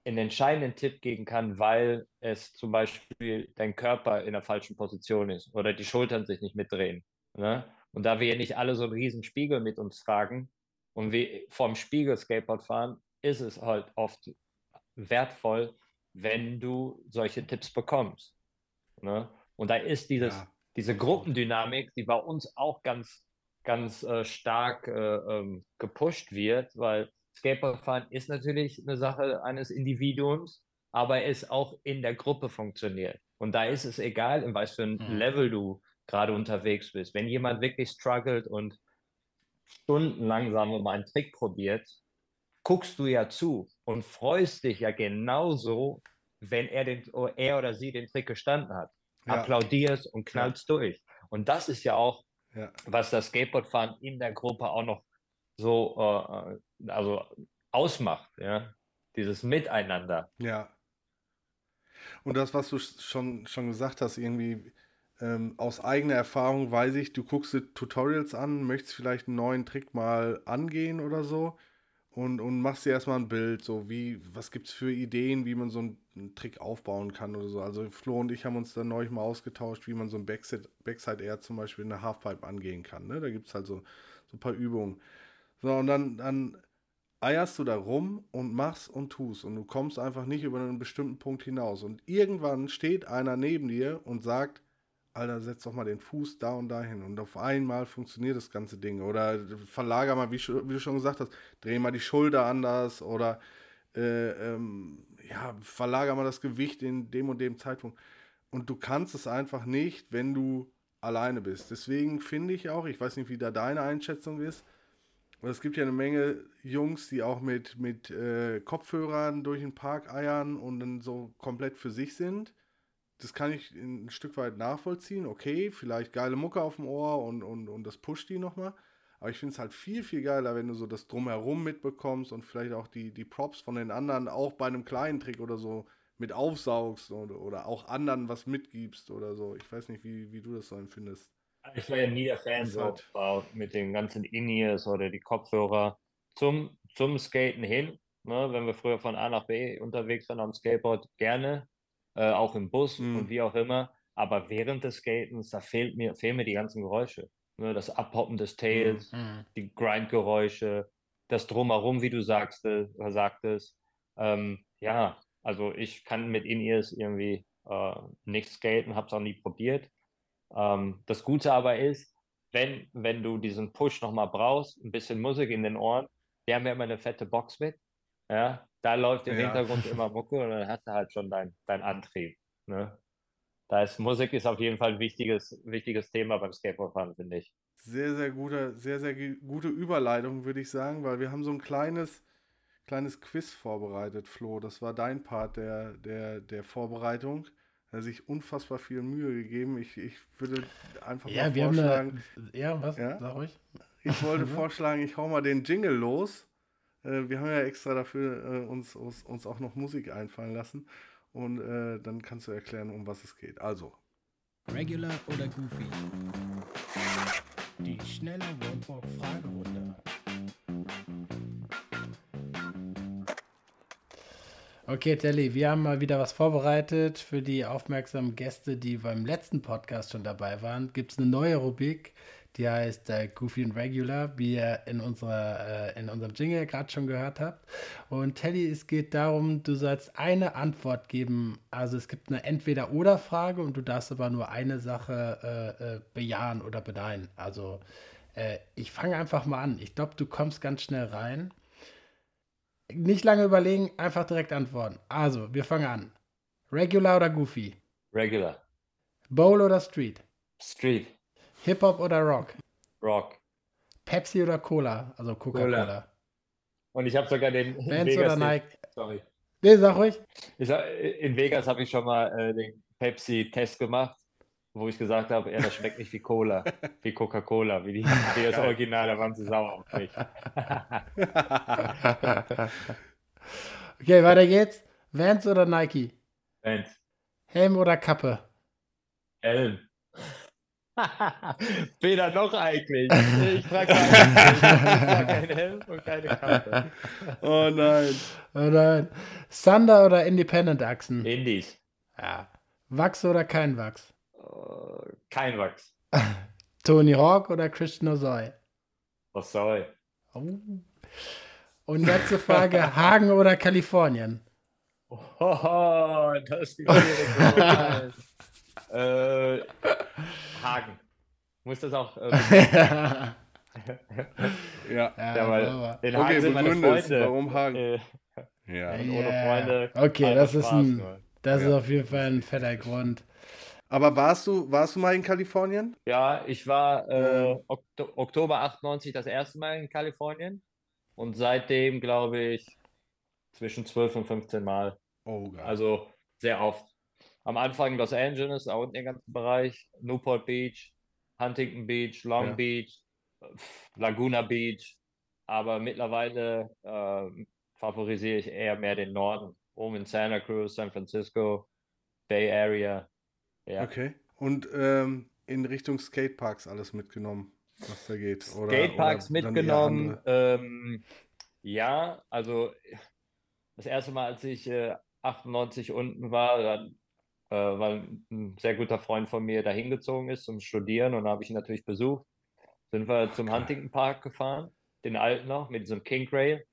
einen entscheidenden Tipp geben kann, weil es zum Beispiel dein Körper in der falschen Position ist oder die Schultern sich nicht mitdrehen. Ne? Und da wir nicht alle so einen riesen Spiegel mit uns tragen und wir vorm Spiegel Skateboard fahren, ist es halt oft wertvoll, wenn du solche Tipps bekommst. Ne? Und da ist dieses, ja. diese Gruppendynamik, die bei uns auch ganz, ganz äh, stark äh, ähm, gepusht wird, weil Skateboardfahren ist natürlich eine Sache eines Individuums, aber es auch in der Gruppe funktioniert. Und da ist es egal, in was für ein mhm. Level du gerade unterwegs bist. Wenn jemand wirklich struggelt und stundenlang, sagen wir mal, einen Trick probiert, guckst du ja zu und freust dich ja genauso, wenn er, den, er oder sie den Trick gestanden hat. Ja. Applaudierst und knallst ja. durch. Und das ist ja auch, ja. was das Skateboardfahren in der Gruppe auch noch so äh, also ausmacht, ja, dieses Miteinander. Ja. Und das, was du schon, schon gesagt hast, irgendwie ähm, aus eigener Erfahrung weiß ich, du guckst dir Tutorials an, möchtest vielleicht einen neuen Trick mal angehen oder so und, und machst dir erstmal ein Bild, so wie, was gibt es für Ideen, wie man so einen, Trick aufbauen kann oder so. Also Flo und ich haben uns dann neulich mal ausgetauscht, wie man so ein Backside, Backside Air zum Beispiel in der Halfpipe angehen kann. Ne? Da gibt es halt so, so ein paar Übungen. So, und dann, dann eierst du da rum und machst und tust und du kommst einfach nicht über einen bestimmten Punkt hinaus. Und irgendwann steht einer neben dir und sagt, Alter, setz doch mal den Fuß da und dahin. Und auf einmal funktioniert das ganze Ding. Oder verlager mal, wie, wie du schon gesagt hast, dreh mal die Schulter anders oder äh, ähm, ja, verlager mal das Gewicht in dem und dem Zeitpunkt. Und du kannst es einfach nicht, wenn du alleine bist. Deswegen finde ich auch, ich weiß nicht, wie da deine Einschätzung ist, und es gibt ja eine Menge Jungs, die auch mit, mit äh, Kopfhörern durch den Park eiern und dann so komplett für sich sind. Das kann ich ein Stück weit nachvollziehen. Okay, vielleicht geile Mucke auf dem Ohr und, und, und das pusht die nochmal. Aber ich finde es halt viel, viel geiler, wenn du so das Drumherum mitbekommst und vielleicht auch die, die Props von den anderen auch bei einem kleinen Trick oder so mit aufsaugst oder, oder auch anderen was mitgibst oder so. Ich weiß nicht, wie, wie du das so empfindest. Ich war ja nie der Fan so halt mit den ganzen In-Ears oder die Kopfhörer zum, zum Skaten hin. Ne, wenn wir früher von A nach B unterwegs waren am Skateboard, gerne, äh, auch im Bus mhm. und wie auch immer. Aber während des Skatens, da fehlt mir, fehlen mir die ganzen Geräusche. Ne, das Abhoppen des Tails, mhm. mhm. die Grindgeräusche, das Drumherum, wie du sagst, äh, sagtest. Ähm, ja, also ich kann mit In-Ears irgendwie äh, nicht skaten, habe es auch nie probiert. Ähm, das Gute aber ist, wenn, wenn du diesen Push nochmal brauchst, ein bisschen Musik in den Ohren, wir haben ja immer eine fette Box mit. Ja, da läuft im ja. Hintergrund immer Mucke und dann hast du halt schon deinen dein Antrieb. Ne? Da ist Musik ist auf jeden Fall ein wichtiges, wichtiges Thema beim Skateboardfahren, finde ich. Sehr, sehr gute, sehr, sehr gute Überleitung, würde ich sagen, weil wir haben so ein kleines, kleines Quiz vorbereitet, Flo. Das war dein Part der, der, der Vorbereitung. Er hat sich unfassbar viel Mühe gegeben. Ich, ich würde einfach ja, mal wir vorschlagen. Haben eine, ja, was? Ja? Sag ruhig. Ich wollte vorschlagen, ich hau mal den Jingle los. Äh, wir haben ja extra dafür äh, uns, uns, uns auch noch Musik einfallen lassen. Und äh, dann kannst du erklären, um was es geht. Also. Regular oder Goofy? Die schnelle Roadwalk-Fragerunde. Okay, Telly, wir haben mal wieder was vorbereitet für die aufmerksamen Gäste, die beim letzten Podcast schon dabei waren. Gibt es eine neue Rubrik, die heißt äh, Goofy and Regular, wie ihr in, unserer, äh, in unserem Jingle gerade schon gehört habt. Und Telly, es geht darum, du sollst eine Antwort geben. Also es gibt eine Entweder-Oder-Frage und du darfst aber nur eine Sache äh, äh bejahen oder beneiden. Also äh, ich fange einfach mal an. Ich glaube, du kommst ganz schnell rein. nicht lange überlegen, einfach direkt antworten. Also, wir fangen an. Regular oder Goofy? Regular. Bowl oder Street? Street. Hip-Hop oder Rock? Rock. Pepsi oder Cola? Also Coca-Cola. Cola. Und ich habe sogar den Vans Vegas oder den- Nike? Sorry. Nee, sag ruhig. Ich sag, in Vegas habe ich schon mal äh, den Pepsi-Test gemacht, wo ich gesagt habe, ja, das schmeckt nicht wie Cola, wie Coca-Cola, wie, die, wie das Original, da waren sie sauer auf mich. Okay, weiter geht's. Vans oder Nike? Vans. Helm oder Kappe? Helm. Weder noch eigentlich. Ich trage keinen kein Helm und keine Kappe. Oh nein. Oh nein. Thunder oder Independent Achsen? Indies. Ja. Wachs oder kein Wachs? Äh, Kein Wachs. Tony Hawk oder Christian Ozoy? Was soll? Oh. Und letzte Frage, Hagen oder Kalifornien? Oh, das ist die Frage. Äh, Hagen. Muss das auch. Äh, ja, Ja. Ja, weil- in Okay, Hagen sind meine. Freunde. Warum Hagen? Äh, Ja. ohne Yeah. Freunde. Okay, das ist Spaß ein, nur. das ist Ja. auf jeden Fall ein fetter Grund. Aber warst du, warst du mal in Kalifornien? Ja, ich war äh, Okto Oktober 98 das erste Mal in Kalifornien und seitdem glaube ich zwischen 12 und 15 Mal. Oh, geil. Also sehr oft. Am Anfang Los Angeles, da unten den ganzen Bereich, Newport Beach, Huntington Beach, Long Ja. Beach, Laguna Beach. Aber mittlerweile äh, favorisiere ich eher mehr den Norden. Oben in Santa Cruz, San Francisco, Bay Area. Ja. Okay. Und ähm, in Richtung Skateparks alles mitgenommen, was da geht. Oder, Skateparks oder mitgenommen. Ähm, ja, also das erste Mal, als ich äh, 98 unten war, dann, äh, weil ein sehr guter Freund von mir da hingezogen ist zum Studieren und da habe ich ihn natürlich besucht. Sind wir zum. Huntington Park gefahren, den alten noch, mit diesem King Rail.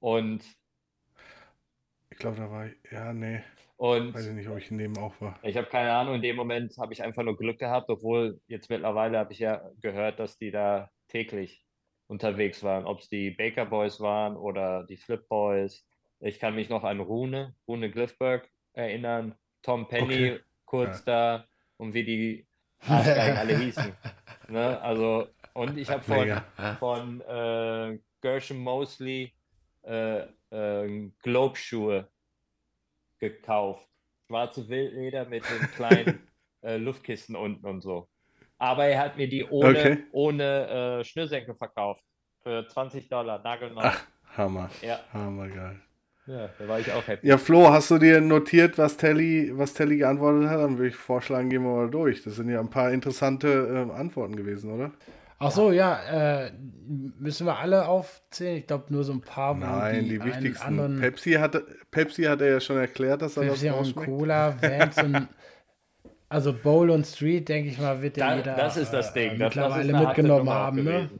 Und, Ich glaube, da war ich. Ja, nee. und Weiß ich nicht, ob ich dem auch war. Ich habe keine Ahnung, in dem Moment habe ich einfach nur Glück gehabt, obwohl jetzt mittlerweile habe ich ja gehört, dass die da täglich unterwegs waren, ob es die Baker Boys waren oder die Flip Boys. Ich kann mich noch an Rune, Rune Gliffberg erinnern, Tom Penny Okay. kurz da und wie die Arschgeigen alle hießen. Ne? Also, und ich habe von, Mega. von äh, Gershon Mosley äh, äh, Globe-Schuhe gekauft. Schwarze Wildleder mit den kleinen äh, Luftkissen unten und so. Aber er hat mir die ohne, Okay. ohne äh, Schnürsenkel verkauft. Für 20 Dollar, nagelneu. Ach, Hammer. Ja, Hammer geil. Ja, da war ich auch happy. Ja, Flo, hast du dir notiert, was Telly, was Telly geantwortet hat? Dann würde ich vorschlagen, gehen wir mal durch. Das sind ja ein paar interessante ähm, Antworten gewesen, oder? Ach so, ja, äh, müssen wir alle aufzählen? Ich glaube nur so ein paar, Nein, die, die, wichtigsten. anderen Pepsi hatte, Pepsi hat er ja schon erklärt, dass er Pepsi das und ausschmeckt. Cola, Vans und also Bowl und Street, denke ich mal, wird ja Da, jeder das ist das äh, Ding. Das, das ist mittlerweile eine harte mitgenommen haben, ne?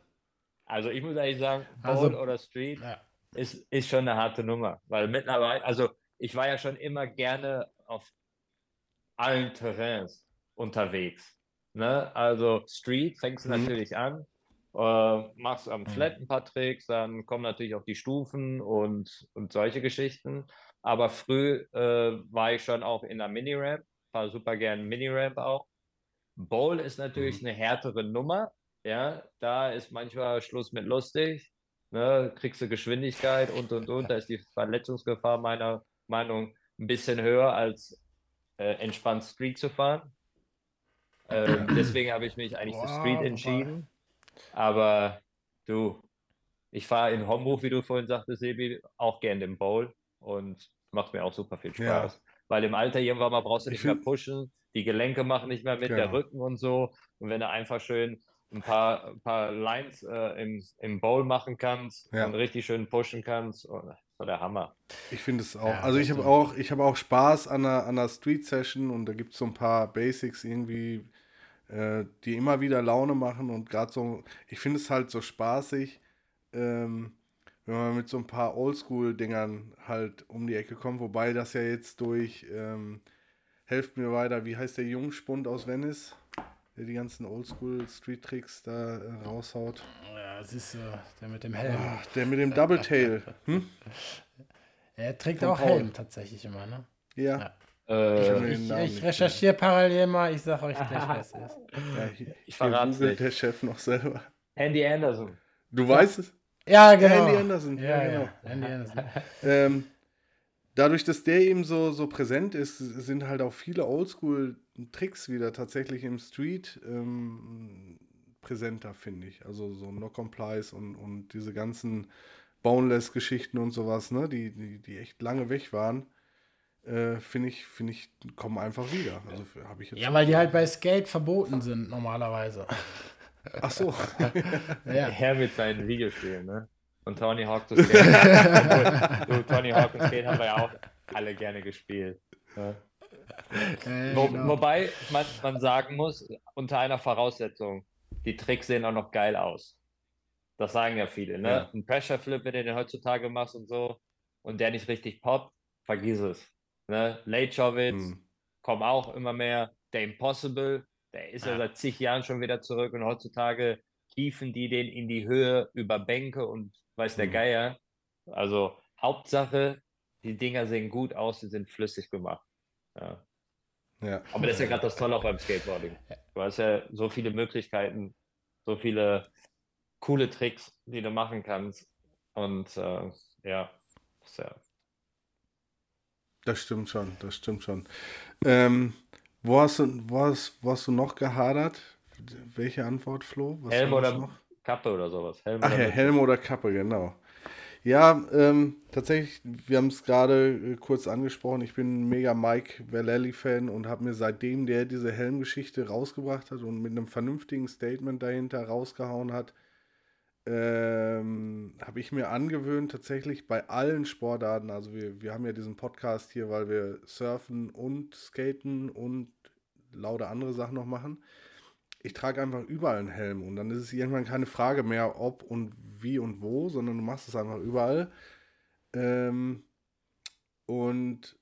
Also ich muss ehrlich sagen, Bowl Also- oder Street Ja. Ist, ist schon eine harte Nummer. Weil mittlerweile, also ich war ja schon immer gerne auf allen Terrains unterwegs. Ne? Also Street fängst du Mhm. natürlich an, äh, machst am Mhm. Flat ein paar Tricks, dann kommen natürlich auch die Stufen und, und solche Geschichten. Aber früh äh, war ich schon auch in der Mini-Ramp, war super gern Mini-Ramp auch. Bowl ist natürlich eine härtere Nummer. Ja, da ist manchmal Schluss mit lustig. Ne, kriegst du Geschwindigkeit und und und. Da ist die Verletzungsgefahr meiner Meinung ein bisschen höher als äh, entspannt Street zu fahren. Ähm, deswegen habe ich mich eigentlich für Boah, Street entschieden. Aber du, ich fahre in Homburg, wie du vorhin sagtest, Sebi, auch gern den Bowl und macht mir auch super viel Ja. Spaß. Weil im Alter irgendwann mal brauchst du Ich nicht mehr pushen, die Gelenke machen nicht mehr mit, der Genau. Rücken und so. Und wenn du einfach schön ein paar, ein paar Lines äh, im, im Bowl machen kannst Ja. und richtig schön pushen kannst, oh, das war der Hammer. Ich finde es auch. Ja, also ich habe auch, ich habe auch Spaß an einer, an einer Street-Session und da gibt es so ein paar Basics irgendwie, äh, die immer wieder Laune machen und gerade so, ich finde es halt so spaßig, ähm, wenn man mit so ein paar Oldschool-Dingern halt um die Ecke kommt, wobei das ja jetzt durch, ähm, helft mir weiter, wie heißt der Jungspund aus Venice, der die ganzen Oldschool-Street-Tricks da äh, raushaut? Ja, Ja, das ist so, der mit dem Helm. Ach, der mit dem Double Tail. Hm? Er trägt Von auch Paul. Helm tatsächlich immer, ne? Ja. Ja. Äh, Ich, ich recherchiere parallel mal, ich sag euch gleich, wer es ist. ja hier, Ich googelt nicht. der Chef noch selber. Andy Anderson. Du weißt es? Ja, genau. Andy Anderson, Ja, ja, ja, genau. Andy Anderson. Ähm, dadurch, dass der eben so, so präsent ist, sind halt auch viele Oldschool-Tricks wieder tatsächlich im Street ähm, präsenter, finde ich. Also so Knock-on-Plies und, und diese ganzen Boneless-Geschichten und sowas, ne, die, die, die echt lange weg waren, äh, finde ich, finde ich, kommen einfach wieder. Also habe ich jetzt. Ja, weil die halt bei Skate verboten sind normalerweise. Ach so. Ja. Er mit seinen Videospielen, ne? Und Tony Hawk zu Skate. du, Tony Hawk und Skate haben wir ja auch alle gerne gespielt. Äh, Wo, genau. Wobei man, man sagen muss, unter einer Voraussetzung, die Tricks sehen auch noch geil aus. Das sagen ja viele, ne? Ja. Ein Pressure Flip, wenn du den heutzutage machst und so, und der nicht richtig poppt, vergiss es. Ne? Late Jovitz, Hm. kommen auch immer mehr. Der Impossible, der ist ja Ja. seit zig Jahren schon wieder zurück und heutzutage hieven die den in die Höhe über Bänke und weiß der Mhm. Geier. Also Hauptsache, die Dinger sehen gut aus, sie sind flüssig gemacht. Ja. Ja. Aber das ist ja gerade das Tolle auch beim Skateboarding. Du hast ja so viele Möglichkeiten, so viele coole Tricks, die du machen kannst. Und äh, ja, ja Das stimmt schon, das stimmt schon. Ähm, wo, hast du, wo, hast, wo hast du noch gehadert? Welche Antwort, Flo? Was Helm oder Kappe oder sowas. Helm Ach oder ja. Helm oder Kappe, genau. Ja, ähm, tatsächlich, wir haben es gerade äh, kurz angesprochen. Ich bin ein mega Mike Vallely-Fan und habe mir seitdem der diese Helmgeschichte rausgebracht hat und mit einem vernünftigen Statement dahinter rausgehauen hat, ähm, habe ich mir angewöhnt, tatsächlich bei allen Sportarten, also wir, wir haben ja diesen Podcast hier, weil wir surfen und skaten und lauter andere Sachen noch machen. Ich trage einfach überall einen Helm und dann ist es irgendwann keine Frage mehr, ob und wie und wo, sondern du machst es einfach überall. Ähm, und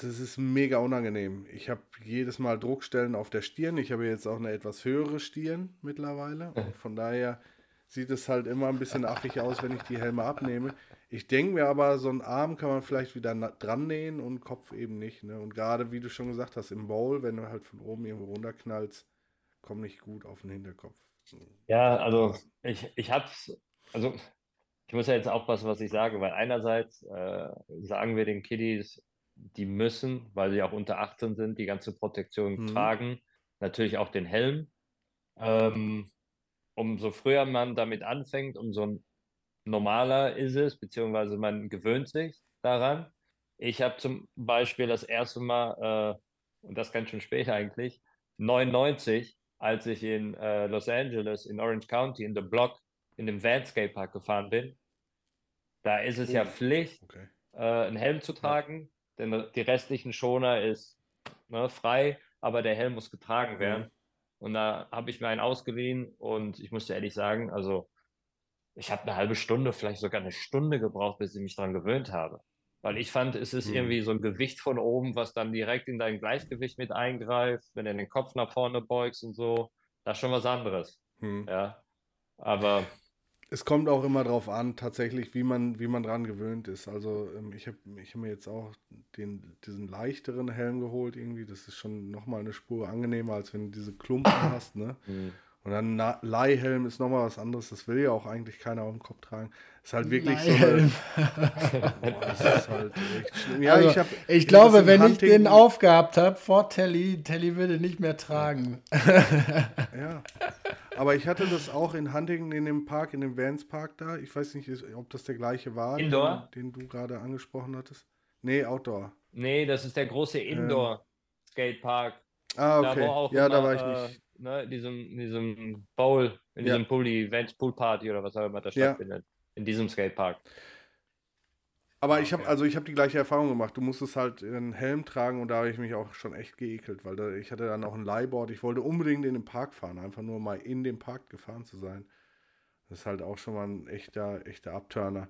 das ist mega unangenehm. Ich habe jedes Mal Druckstellen auf der Stirn. Ich habe jetzt auch eine etwas höhere Stirn mittlerweile. Und von daher sieht es halt immer ein bisschen affig aus, wenn ich die Helme abnehme. Ich denke mir aber, so einen Arm kann man vielleicht wieder dran nähen und Kopf eben nicht. Ne? Und gerade, wie du schon gesagt hast, im Bowl, wenn du halt von oben irgendwo runterknallst, komm nicht gut auf den Hinterkopf. Ja, also ich, ich hab's, also ich muss ja jetzt aufpassen, was ich sage, weil einerseits äh, sagen wir den Kiddies, die müssen, weil sie auch unter 18 sind, die ganze Protektion Mhm. tragen, natürlich auch den Helm. Ähm, umso früher man damit anfängt, umso normaler ist es, beziehungsweise man gewöhnt sich daran. Ich habe zum Beispiel das erste Mal, äh, und das ganz schön spät eigentlich, 99, als ich in äh, Los Angeles, in Orange County, in The Block, in dem Vanscape Park gefahren bin. Da ist es ja Oh. Pflicht, Okay. äh, einen Helm zu tragen, denn die restlichen Schoner ist ne, frei, aber der Helm muss getragen werden. Und da habe ich mir einen ausgeliehen und ich muss dir ehrlich sagen, also ich habe eine halbe Stunde, vielleicht sogar eine Stunde gebraucht, bis ich mich daran gewöhnt habe. Weil ich fand, es ist Hm. irgendwie so ein Gewicht von oben, was dann direkt in dein Gleichgewicht mit eingreift, wenn du den Kopf nach vorne beugst und so. Das ist schon was anderes. Hm. Ja. Aber Es kommt auch immer drauf an, tatsächlich, wie man, wie man dran gewöhnt ist. Also ähm, ich habe ich hab mir jetzt auch den, diesen leichteren Helm geholt irgendwie. Das ist schon nochmal eine Spur angenehmer, als wenn du diese Klumpen hast, ne? hm, Und dann Na- Leihhelm ist nochmal was anderes. Das will ja auch eigentlich keiner auf dem Kopf tragen. Ist halt wirklich so eine... Leihhelm. Boah, das ist halt echt schlimm. Ja, Also, ich, hab, Ich glaube, wenn ich Hunting- den aufgehabt habe vor Telly, Telly würde nicht mehr tragen. Ja. Aber ich hatte das auch in Huntington in dem Park, in dem Vans Park da. Ich weiß nicht, ob das der gleiche war, Indoor? Den, den du gerade angesprochen hattest. Nee, Outdoor. nee, das ist der große Indoor-Skatepark. Ah, Da okay. wo auch ja, da immer, war ich äh, nicht. Ne, in diesem, in diesem Bowl, in Ja. diesem Pool, die Vans Pool Party oder was auch immer da Ja. stattfindet. In diesem Skatepark. Aber ich habe also ich habe die gleiche Erfahrung gemacht. Du musstest halt einen Helm tragen und da habe ich mich auch schon echt geekelt, weil da, ich hatte dann auch ein Leihboard. Ich wollte unbedingt in den Park fahren, einfach nur mal in dem Park gefahren zu sein. Das ist halt auch schon mal ein echter, echter Abturner.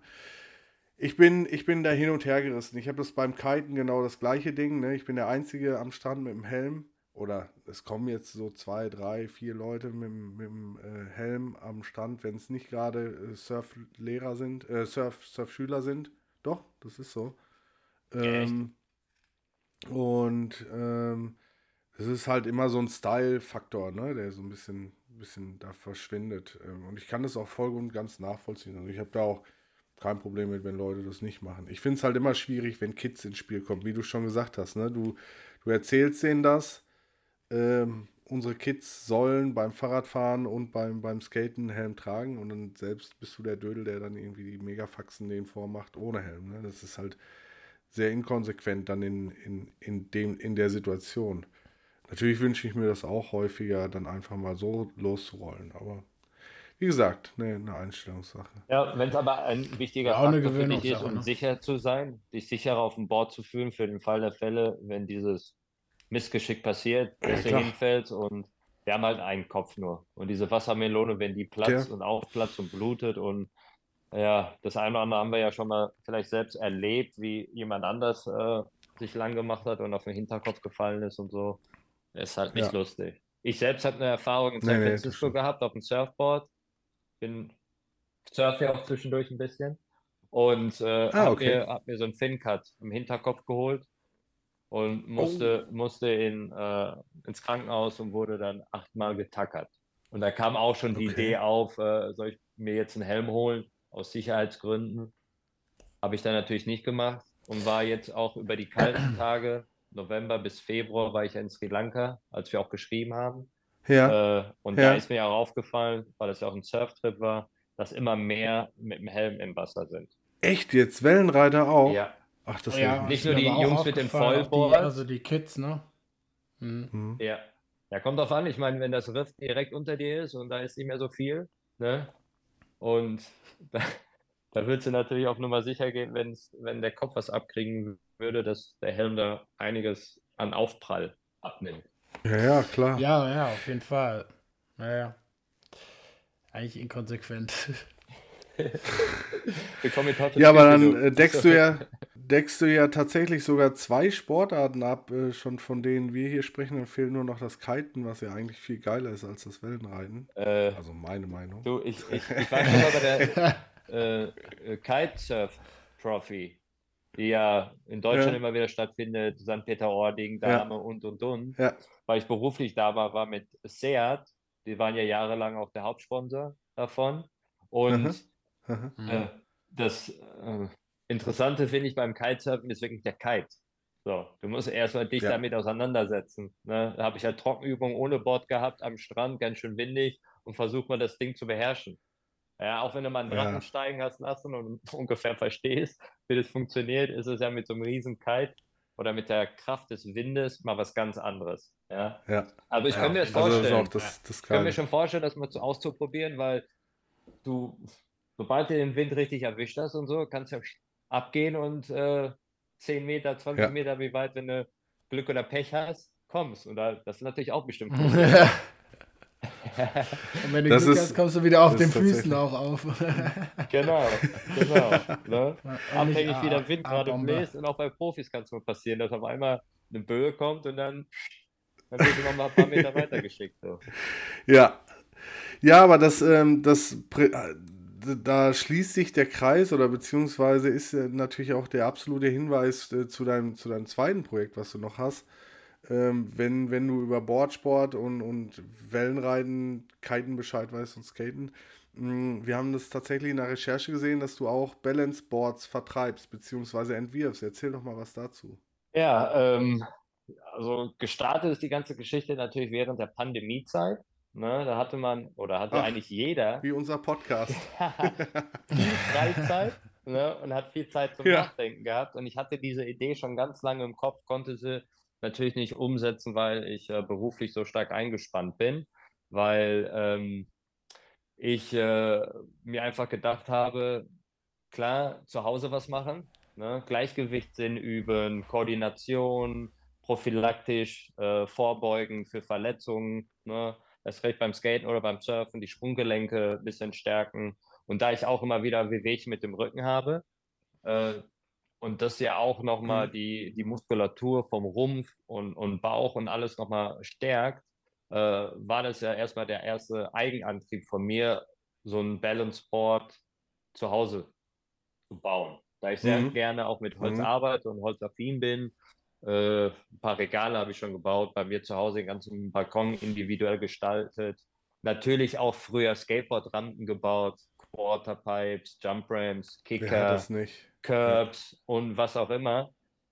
Ich bin, ich bin da hin und her gerissen. Ich habe das beim Kiten genau das gleiche Ding. Ne? Ich bin der Einzige am Strand mit dem Helm. Oder es kommen jetzt so zwei, drei, vier Leute mit, dem- mit dem äh, Helm am Stand, wenn es nicht gerade äh, Surflehrer sind, äh, Surf, Surfschüler sind. Doch, das ist so. Ähm, und ähm, es ist halt immer so ein Style-Faktor, ne, der so ein bisschen, bisschen da verschwindet. Ähm, und ich kann das auch voll und ganz nachvollziehen. Also ich habe da auch kein Problem mit, wenn Leute das nicht machen. Ich finde es halt immer schwierig, wenn Kids ins Spiel kommen, wie du schon gesagt hast. Ne? Du, du erzählst denen das. Ähm, unsere Kids sollen beim Fahrradfahren und beim, beim Skaten einen Helm tragen und dann selbst bist du der Dödel, der dann irgendwie die Megafaxen denen vormacht ohne Helm. Ne? Das ist halt sehr inkonsequent dann in, in, in, dem, in der Situation. Natürlich wünsche ich mir das auch häufiger, dann einfach mal so loszurollen. Aber wie gesagt, ne, eine Einstellungssache. Ja, wenn es aber ein wichtiger Ja, Faktor für dich ist, um ne? sicher zu sein, dich sicherer auf dem Board zu fühlen für den Fall der Fälle, wenn dieses Missgeschick passiert, dass du klar. hinfällst und wir haben halt einen Kopf nur. Und diese Wassermelone, wenn die platzt Ja. und aufplatzt und blutet und ja, das eine oder andere haben wir ja schon mal vielleicht selbst erlebt, wie jemand anders äh, sich lang gemacht hat und auf den Hinterkopf gefallen ist und so. Ist halt nicht Ja. lustig. Ich selbst habe eine Erfahrung in Nee, San nee, das Francisco stimmt. gehabt auf dem Surfboard. Bin surfe ja auch zwischendurch ein bisschen und äh, Ah, hab okay. mir, hab mir so einen Fin-Cut im Hinterkopf geholt und musste, Oh. musste in, äh, ins Krankenhaus und wurde dann achtmal getackert. Und da kam auch schon die Okay. Idee auf, äh, soll ich mir jetzt einen Helm holen, aus Sicherheitsgründen. Habe ich dann natürlich nicht gemacht und war jetzt auch über die kalten Tage, November bis Februar, war ich ja in Sri Lanka, als wir auch geschrieben haben. Ja, Äh, und Ja. da ist mir auch aufgefallen, weil es ja auch ein Surftrip war, dass immer mehr mit dem Helm im Wasser sind. echt jetzt? Wellenreiter auch? Ja, Ach, das ja, ja. nicht nur die auch Jungs mit dem auch. Die, also die Kids, ne? Hm. Hm. ja. Ja, kommt drauf an. Ich meine, wenn das Riff direkt unter dir ist und da ist nicht mehr so viel, ne? Und da, da würdest du natürlich auf Nummer sicher gehen, wenn's, wenn der Kopf was abkriegen würde, dass der Helm da einiges an Aufprall abnimmt. Ja, ja, klar. Ja, ja, auf jeden Fall. Naja. Eigentlich inkonsequent. Wir kommen mit Hot Ja, aber dann äh, deckst du ja, deckst du ja tatsächlich sogar zwei Sportarten ab, äh, schon von denen wir hier sprechen. Dann fehlt nur noch das Kiten, was ja eigentlich viel geiler ist als das Wellenreiten. Äh, Also meine Meinung. Du, ich, ich, ich war schon mal bei der äh, äh, Kitesurf Trophy, die ja in Deutschland Ja. immer wieder stattfindet, St. Peter-Ording, Ja. Dame und und und. Ja. Weil ich beruflich da war, war mit Seat, die waren ja jahrelang auch der Hauptsponsor davon. Und Mhm. Aha. äh, das äh, Interessante finde ich beim Kitesurfen ist wirklich der Kite. So, du musst erstmal dich Ja. damit auseinandersetzen. Ne? Da habe ich halt Trockenübungen ohne Board gehabt am Strand, ganz schön windig und versuch mal das Ding zu beherrschen. Ja, auch wenn du mal einen Drachen Ja. steigen hast lassen und ungefähr verstehst, wie das funktioniert, ist es ja mit so einem riesen Kite oder mit der Kraft des Windes mal was ganz anderes. Ja, Ja. aber ich Ja, kann mir das Also das vorstellen. auch das, das Ich kann mir schon vorstellen, das mal zu auszuprobieren, weil du, sobald du den Wind richtig erwischt hast und so, kannst du ja abgehen und äh, 10 Meter, 20 Ja. Meter, wie weit, wenn du Glück oder Pech hast, kommst. Und da, das ist natürlich auch bestimmt cool. Und wenn du Das Glück ist- hast, kommst du wieder auf den Füßen auch auf. Genau, genau. Ne? Abhängig wie der A- Wind gerade bläst und auch bei Profis kann es mal passieren, dass auf einmal eine Böe kommt und dann, dann wird du noch mal ein paar Meter weitergeschickt. So. Ja. Ja, aber das, ähm, das, da schließt sich der Kreis oder beziehungsweise ist äh, natürlich auch der absolute Hinweis äh, zu deinem, zu deinem zweiten Projekt, was du noch hast. Ähm, wenn, wenn du über Boardsport und, und Wellenreiten, Kiten Bescheid weißt und Skaten. mh, Wir haben das tatsächlich in der Recherche gesehen, dass du auch Balance Boards vertreibst, beziehungsweise entwirfst. Erzähl doch mal was dazu. Ja, ähm, also gestartet ist die ganze Geschichte natürlich während der Pandemiezeit. Ne? Da hatte man, oder hatte Ach. eigentlich jeder Wie unser Podcast. viel Freizeit ne? und hat viel Zeit zum Ja. Nachdenken gehabt. Und ich hatte diese Idee schon ganz lange im Kopf, konnte sie natürlich nicht umsetzen, weil ich äh, beruflich so stark eingespannt bin, weil ähm, ich äh, mir einfach gedacht habe, klar, zu Hause was machen, ne? Gleichgewichtssinn üben, Koordination, prophylaktisch äh, vorbeugen für Verletzungen, ne? Erst recht beim Skaten oder beim Surfen, die Sprunggelenke ein bisschen stärken. Und da ich auch immer wieder Wehwehchen mit dem Rücken habe, äh, und das ja auch nochmal Mhm. die, die Muskulatur vom Rumpf und, und Bauch und alles nochmal stärkt, äh, war das ja erstmal der erste Eigenantrieb von mir, so ein Balance Board zu Hause zu bauen. Da ich sehr Mhm. gerne auch mit Holz Mhm. arbeite und holzaffin bin. Äh, ein paar Regale habe ich schon gebaut, bei mir zu Hause den ganzen Balkon individuell gestaltet. Natürlich auch früher Skateboard-Rampen gebaut, Quarterpipes, Jump Ramps, Wer hat Kicker? Curbs und was auch immer.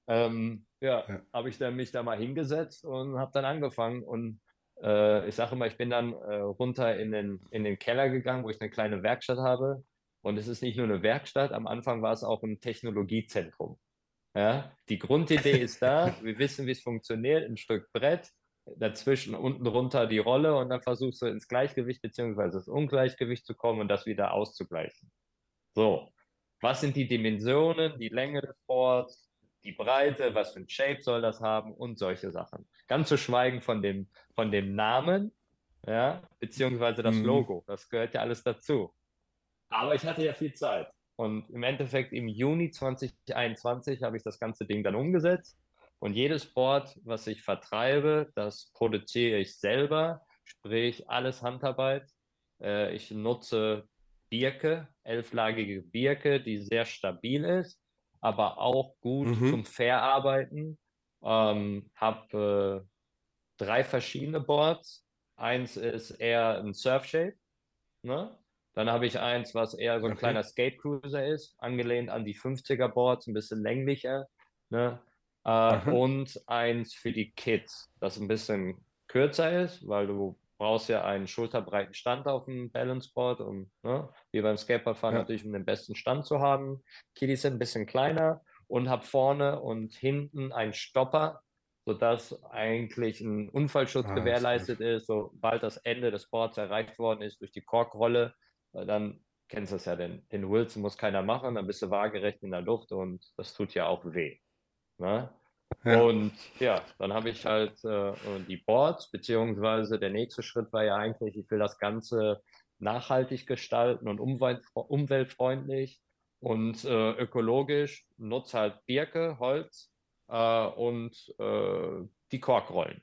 Ähm, ja, Ja. habe ich dann mich da mal hingesetzt und habe dann angefangen und äh, ich sage immer, ich bin dann äh, runter in den, in den Keller gegangen, wo ich eine kleine Werkstatt habe. Und es ist nicht nur eine Werkstatt, am Anfang war es auch ein Technologiezentrum. Ja, die Grundidee ist da, wir wissen, wie es funktioniert, ein Stück Brett, dazwischen unten runter die Rolle und dann versuchst du ins Gleichgewicht bzw. das Ungleichgewicht zu kommen und das wieder auszugleichen. So, was sind die Dimensionen, die Länge des Boards, die Breite, was für ein Shape soll das haben und solche Sachen. Ganz zu schweigen von dem, von dem Namen, ja, beziehungsweise das Mhm. Logo. Das gehört ja alles dazu. Aber ich hatte ja viel Zeit. Und im Endeffekt im Juni 2021 habe ich das ganze Ding dann umgesetzt. Und jedes Board, was ich vertreibe, das produziere ich selber, sprich alles Handarbeit. Äh, ich nutze Birke, elflagige Birke, die sehr stabil ist, aber auch gut Mhm. zum Verarbeiten. Ähm, habe äh, drei verschiedene Boards. Eins ist eher ein Surfshape, ne? Dann habe ich eins, was eher so ein Okay. kleiner Skate Cruiser ist, angelehnt an die 50er Boards, ein bisschen länglicher, ne? Äh, und eins für die Kids, das ein bisschen kürzer ist, weil du brauchst ja einen schulterbreiten Stand auf dem Balanceboard, um, ne, wie beim Skateboardfahren Ja. natürlich, um den besten Stand zu haben. Kiddies sind ein bisschen kleiner und habe vorne und hinten einen Stopper, sodass eigentlich ein Unfallschutz Ah, ist gewährleistet ist, sobald das Ende des Boards erreicht worden ist durch die Korkrolle, weil dann kennst du es ja, den, den Wilson muss keiner machen, dann bist du waagerecht in der Luft und das tut ja auch weh. Ne? Ja. Und ja, dann habe ich halt äh, die Boards, beziehungsweise der nächste Schritt war ja eigentlich, ich will das Ganze nachhaltig gestalten und umwelt, umweltfreundlich und äh, ökologisch, nutze halt Birke, Holz äh, und äh, die Korkrollen.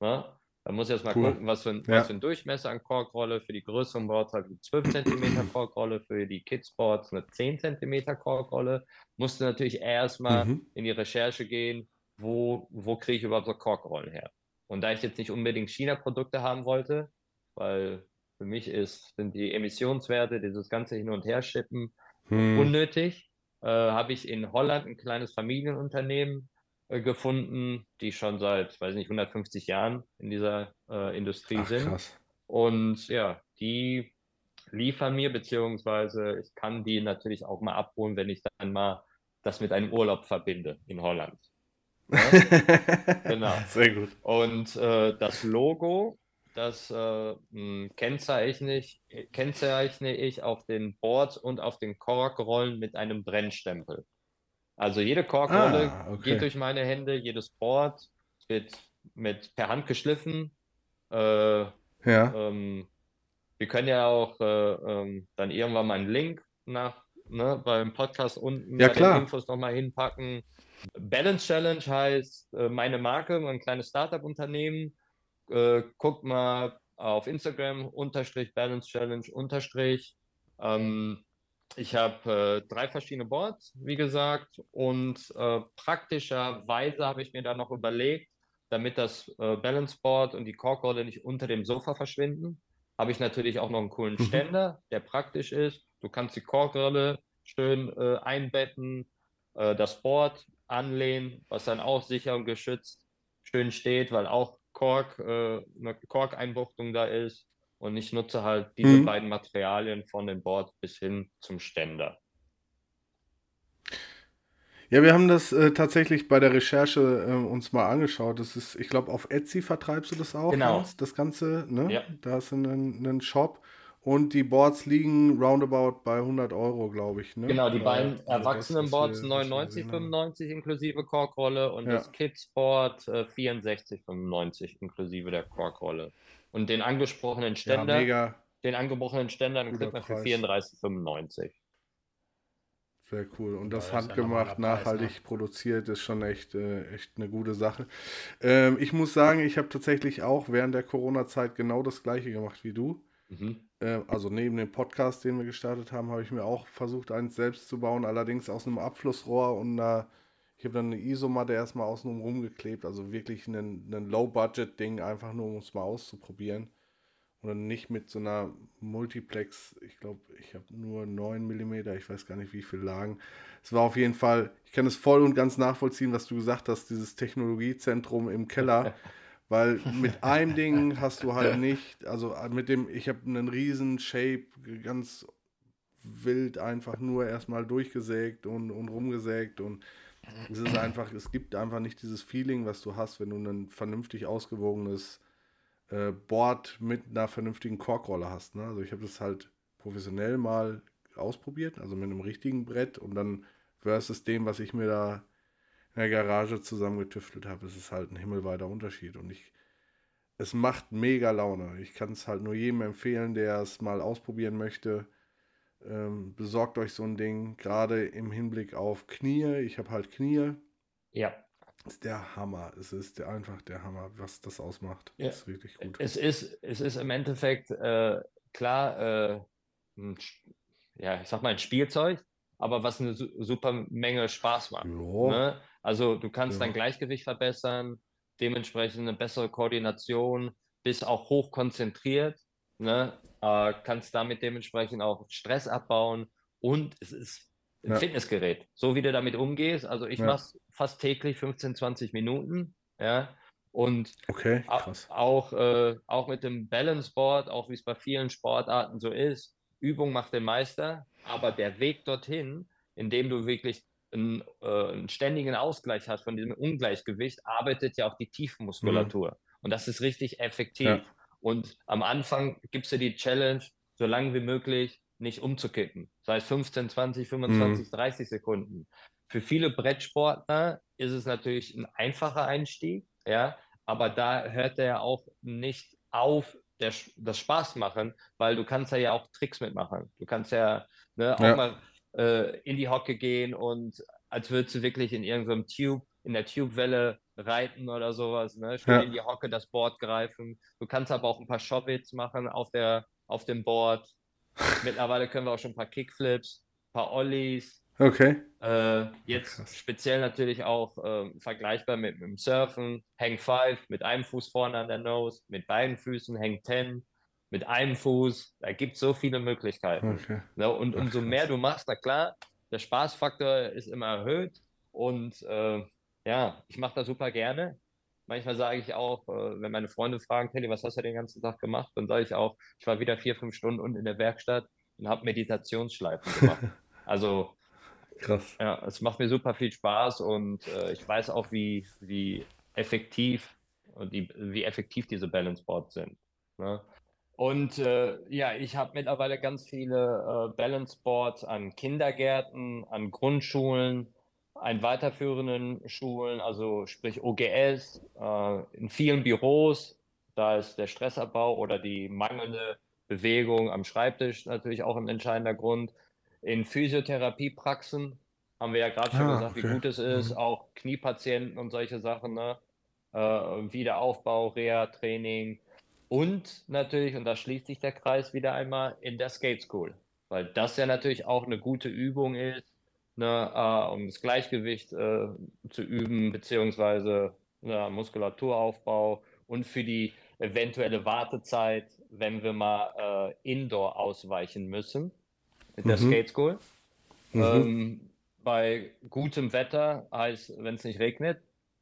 Ne? Da muss ich jetzt mal Cool. gucken, was für, ein, Ja. was für ein Durchmesser an Korkrolle. Für die größeren Boards habe ich 12 cm Korkrolle, für die Kids Boards eine 10 cm Korkrolle. Musste natürlich erstmal Mhm. in die Recherche gehen, wo, wo kriege ich überhaupt so Korkrollen her. Und da ich jetzt nicht unbedingt China-Produkte haben wollte, weil für mich ist, sind die Emissionswerte, dieses ganze Hin- und Herschippen Hm. unnötig, äh, habe ich in Holland ein kleines Familienunternehmen gefunden, die schon seit, weiß nicht, 150 Jahren in dieser äh, Industrie Ach, sind. krass. Und ja, die liefern mir, beziehungsweise ich kann die natürlich auch mal abholen, wenn ich dann mal das mit einem Urlaub verbinde in Holland. Genau. Sehr gut. Und äh, das Logo, das äh, mh, kennzeichne ich, kennzeichne ich auf den Boards und auf den Korkrollen mit einem Brennstempel. Also jede Korkrolle Ah, okay. geht durch meine Hände, jedes Board wird mit per Hand geschliffen. Äh, Ja. ähm, wir können ja auch äh, ähm, dann irgendwann mal einen Link nach, ne, beim Podcast unten Ja, bei klar. den Infos nochmal hinpacken. Balance Challenge heißt äh, meine Marke, ein kleines Startup-Unternehmen. Äh, guckt mal auf Instagram unterstrich Balance Challenge unterstrich. Ähm, ich habe äh, drei verschiedene Boards, wie gesagt, und äh, praktischerweise habe ich mir dann noch überlegt, damit das äh, Balance Board und die Korkrolle nicht unter dem Sofa verschwinden, habe ich natürlich auch noch einen coolen Mhm. Ständer, der praktisch ist. Du kannst die Korkrolle schön äh, einbetten, äh, das Board anlehnen, was dann auch sicher und geschützt schön steht, weil auch Kork, äh, eine Korkeinbuchtung da ist. Und ich nutze halt diese Mhm. beiden Materialien von den Boards bis hin zum Ständer. Ja, wir haben das äh, tatsächlich bei der Recherche äh, uns mal angeschaut. Das ist, ich glaube, auf Etsy vertreibst du das auch, Genau. Hans, das Ganze, ne? Ja. Da ist ein, ein Shop und die Boards liegen roundabout bei 100 Euro, glaube ich, ne? Genau, die Bei- beiden also Erwachsenenboards wir 99, gesehen haben. 95 inklusive Korkrolle und Ja. das Kidsboard äh, 64, 95 inklusive der Korkrolle. Und den angesprochenen Ja, Ständer, mega. den angebrochenen Ständer, den kriegt man für Preis. 34,95. Sehr cool. Und Ja, das das ja handgemacht, normaler Preis, nachhaltig ne? produziert, ist schon echt, äh, echt eine gute Sache. Ähm, ich muss sagen, ich habe tatsächlich auch während der Corona-Zeit genau das gleiche gemacht wie du. Mhm. Äh, also neben dem Podcast, den wir gestartet haben, habe ich mir auch versucht, eins selbst zu bauen, allerdings aus einem Abflussrohr und einer, ich habe dann eine Isomatte erstmal außenrum rumgeklebt, also wirklich ein, ein Low-Budget-Ding, einfach nur um es mal auszuprobieren. Und dann nicht mit so einer Multiplex, ich glaube, ich habe nur 9 mm, ich weiß gar nicht, wie viel lagen. Es war auf jeden Fall, ich kann es voll und ganz nachvollziehen, was du gesagt hast, dieses Technologiezentrum im Keller. Weil mit einem Ding hast du halt nicht, also mit dem, ich habe einen riesen Shape, ganz wild einfach nur erstmal durchgesägt und, und rumgesägt und es ist einfach, es gibt einfach nicht dieses Feeling, was du hast, wenn du ein vernünftig ausgewogenes äh, Board mit einer vernünftigen Korkrolle hast. Ne? Also ich habe das halt professionell mal ausprobiert, also mit einem richtigen Brett und dann versus dem, was ich mir da in der Garage zusammengetüftelt habe, ist es halt ein himmelweiter Unterschied und ich es macht mega Laune. Ich kann es halt nur jedem empfehlen, der es mal ausprobieren möchte. Ähm, besorgt euch so ein Ding, gerade im Hinblick auf Knie. Ich habe halt Knie. Ja, Ist der Hammer. Es ist der, einfach der Hammer, was das ausmacht. Ja. Ist wirklich gut. es ist, es ist im Endeffekt äh, klar, äh, ein, ja, ich sag mal ein Spielzeug, aber was eine su super Menge Spaß macht. Ne? Also du kannst Ja. dein Gleichgewicht verbessern, dementsprechend eine bessere Koordination, bist auch hoch konzentriert, ne? Äh, kannst damit dementsprechend auch Stress abbauen und es ist ein Ja. Fitnessgerät. So wie du damit umgehst, also ich Ja. mache es fast täglich 15, 20 Minuten, ja, und Okay. Auch, äh, auch mit dem Balance Board, auch wie es bei vielen Sportarten so ist, Übung macht den Meister, aber der Weg dorthin, indem du wirklich einen, äh, einen ständigen Ausgleich hast von diesem Ungleichgewicht, arbeitet ja auch die Tiefenmuskulatur. Und das ist richtig effektiv. Ja. Und am Anfang gibst du die Challenge, so lange wie möglich nicht umzukippen. Sei es 15, 20, 25, 30 Sekunden. Für viele Brettsportler ist es natürlich ein einfacher Einstieg, ja, aber da hört er ja auch nicht auf, der, das Spaß machen, weil du kannst ja, ja auch Tricks mitmachen. Du kannst ja, ne, auch Ja. mal äh, in die Hocke gehen und als würdest du wirklich in irgendeinem Tube, in der Tube-Welle reiten oder sowas, ne? Schön Ja. in die Hocke das Board greifen. Du kannst aber auch ein paar Shove-Its machen auf der, auf dem Board. Mittlerweile können wir auch schon ein paar Kickflips, ein paar Ollies, Okay. äh, jetzt Krass. speziell natürlich auch ähm, vergleichbar mit, mit dem Surfen, Hang 5 mit einem Fuß vorne an der Nose, mit beiden Füßen Hang 10, mit einem Fuß. Da gibt es so viele Möglichkeiten. Okay. Ne? Und umso mehr du machst, na klar, der Spaßfaktor ist immer erhöht. Und äh, ja, ich mache das super gerne. Manchmal sage ich auch, äh, wenn meine Freunde fragen, Kelly, was hast du den ganzen Tag gemacht? Dann sage ich auch, ich war wieder vier, fünf Stunden unten in der Werkstatt und habe Meditationsschleifen gemacht. Also Krass. ja, es macht mir super viel Spaß und äh, ich weiß auch, wie, wie effektiv und die, wie effektiv diese Balance Boards sind. Ne? Und äh, ja, ich habe mittlerweile ganz viele äh, Balance Boards an Kindergärten, an Grundschulen, an weiterführenden Schulen, also sprich OGS, äh, in vielen Büros. Da ist der Stressabbau oder die mangelnde Bewegung am Schreibtisch natürlich auch ein entscheidender Grund. In Physiotherapiepraxen haben wir ja gerade schon Ah, gesagt, wie okay. gut es ist, Mhm. auch Kniepatienten und solche Sachen, ne? Äh, Wiederaufbau, Reha-Training und natürlich, und da schließt sich der Kreis wieder einmal, in der Skate School, weil das ja natürlich auch eine gute Übung ist, ne, äh, um das Gleichgewicht äh, zu üben, beziehungsweise ja, Muskulaturaufbau und für die eventuelle Wartezeit, wenn wir mal äh, Indoor ausweichen müssen mit der Mhm. Skate School. Mhm. Ähm, bei gutem Wetter heißt, wenn es nicht regnet,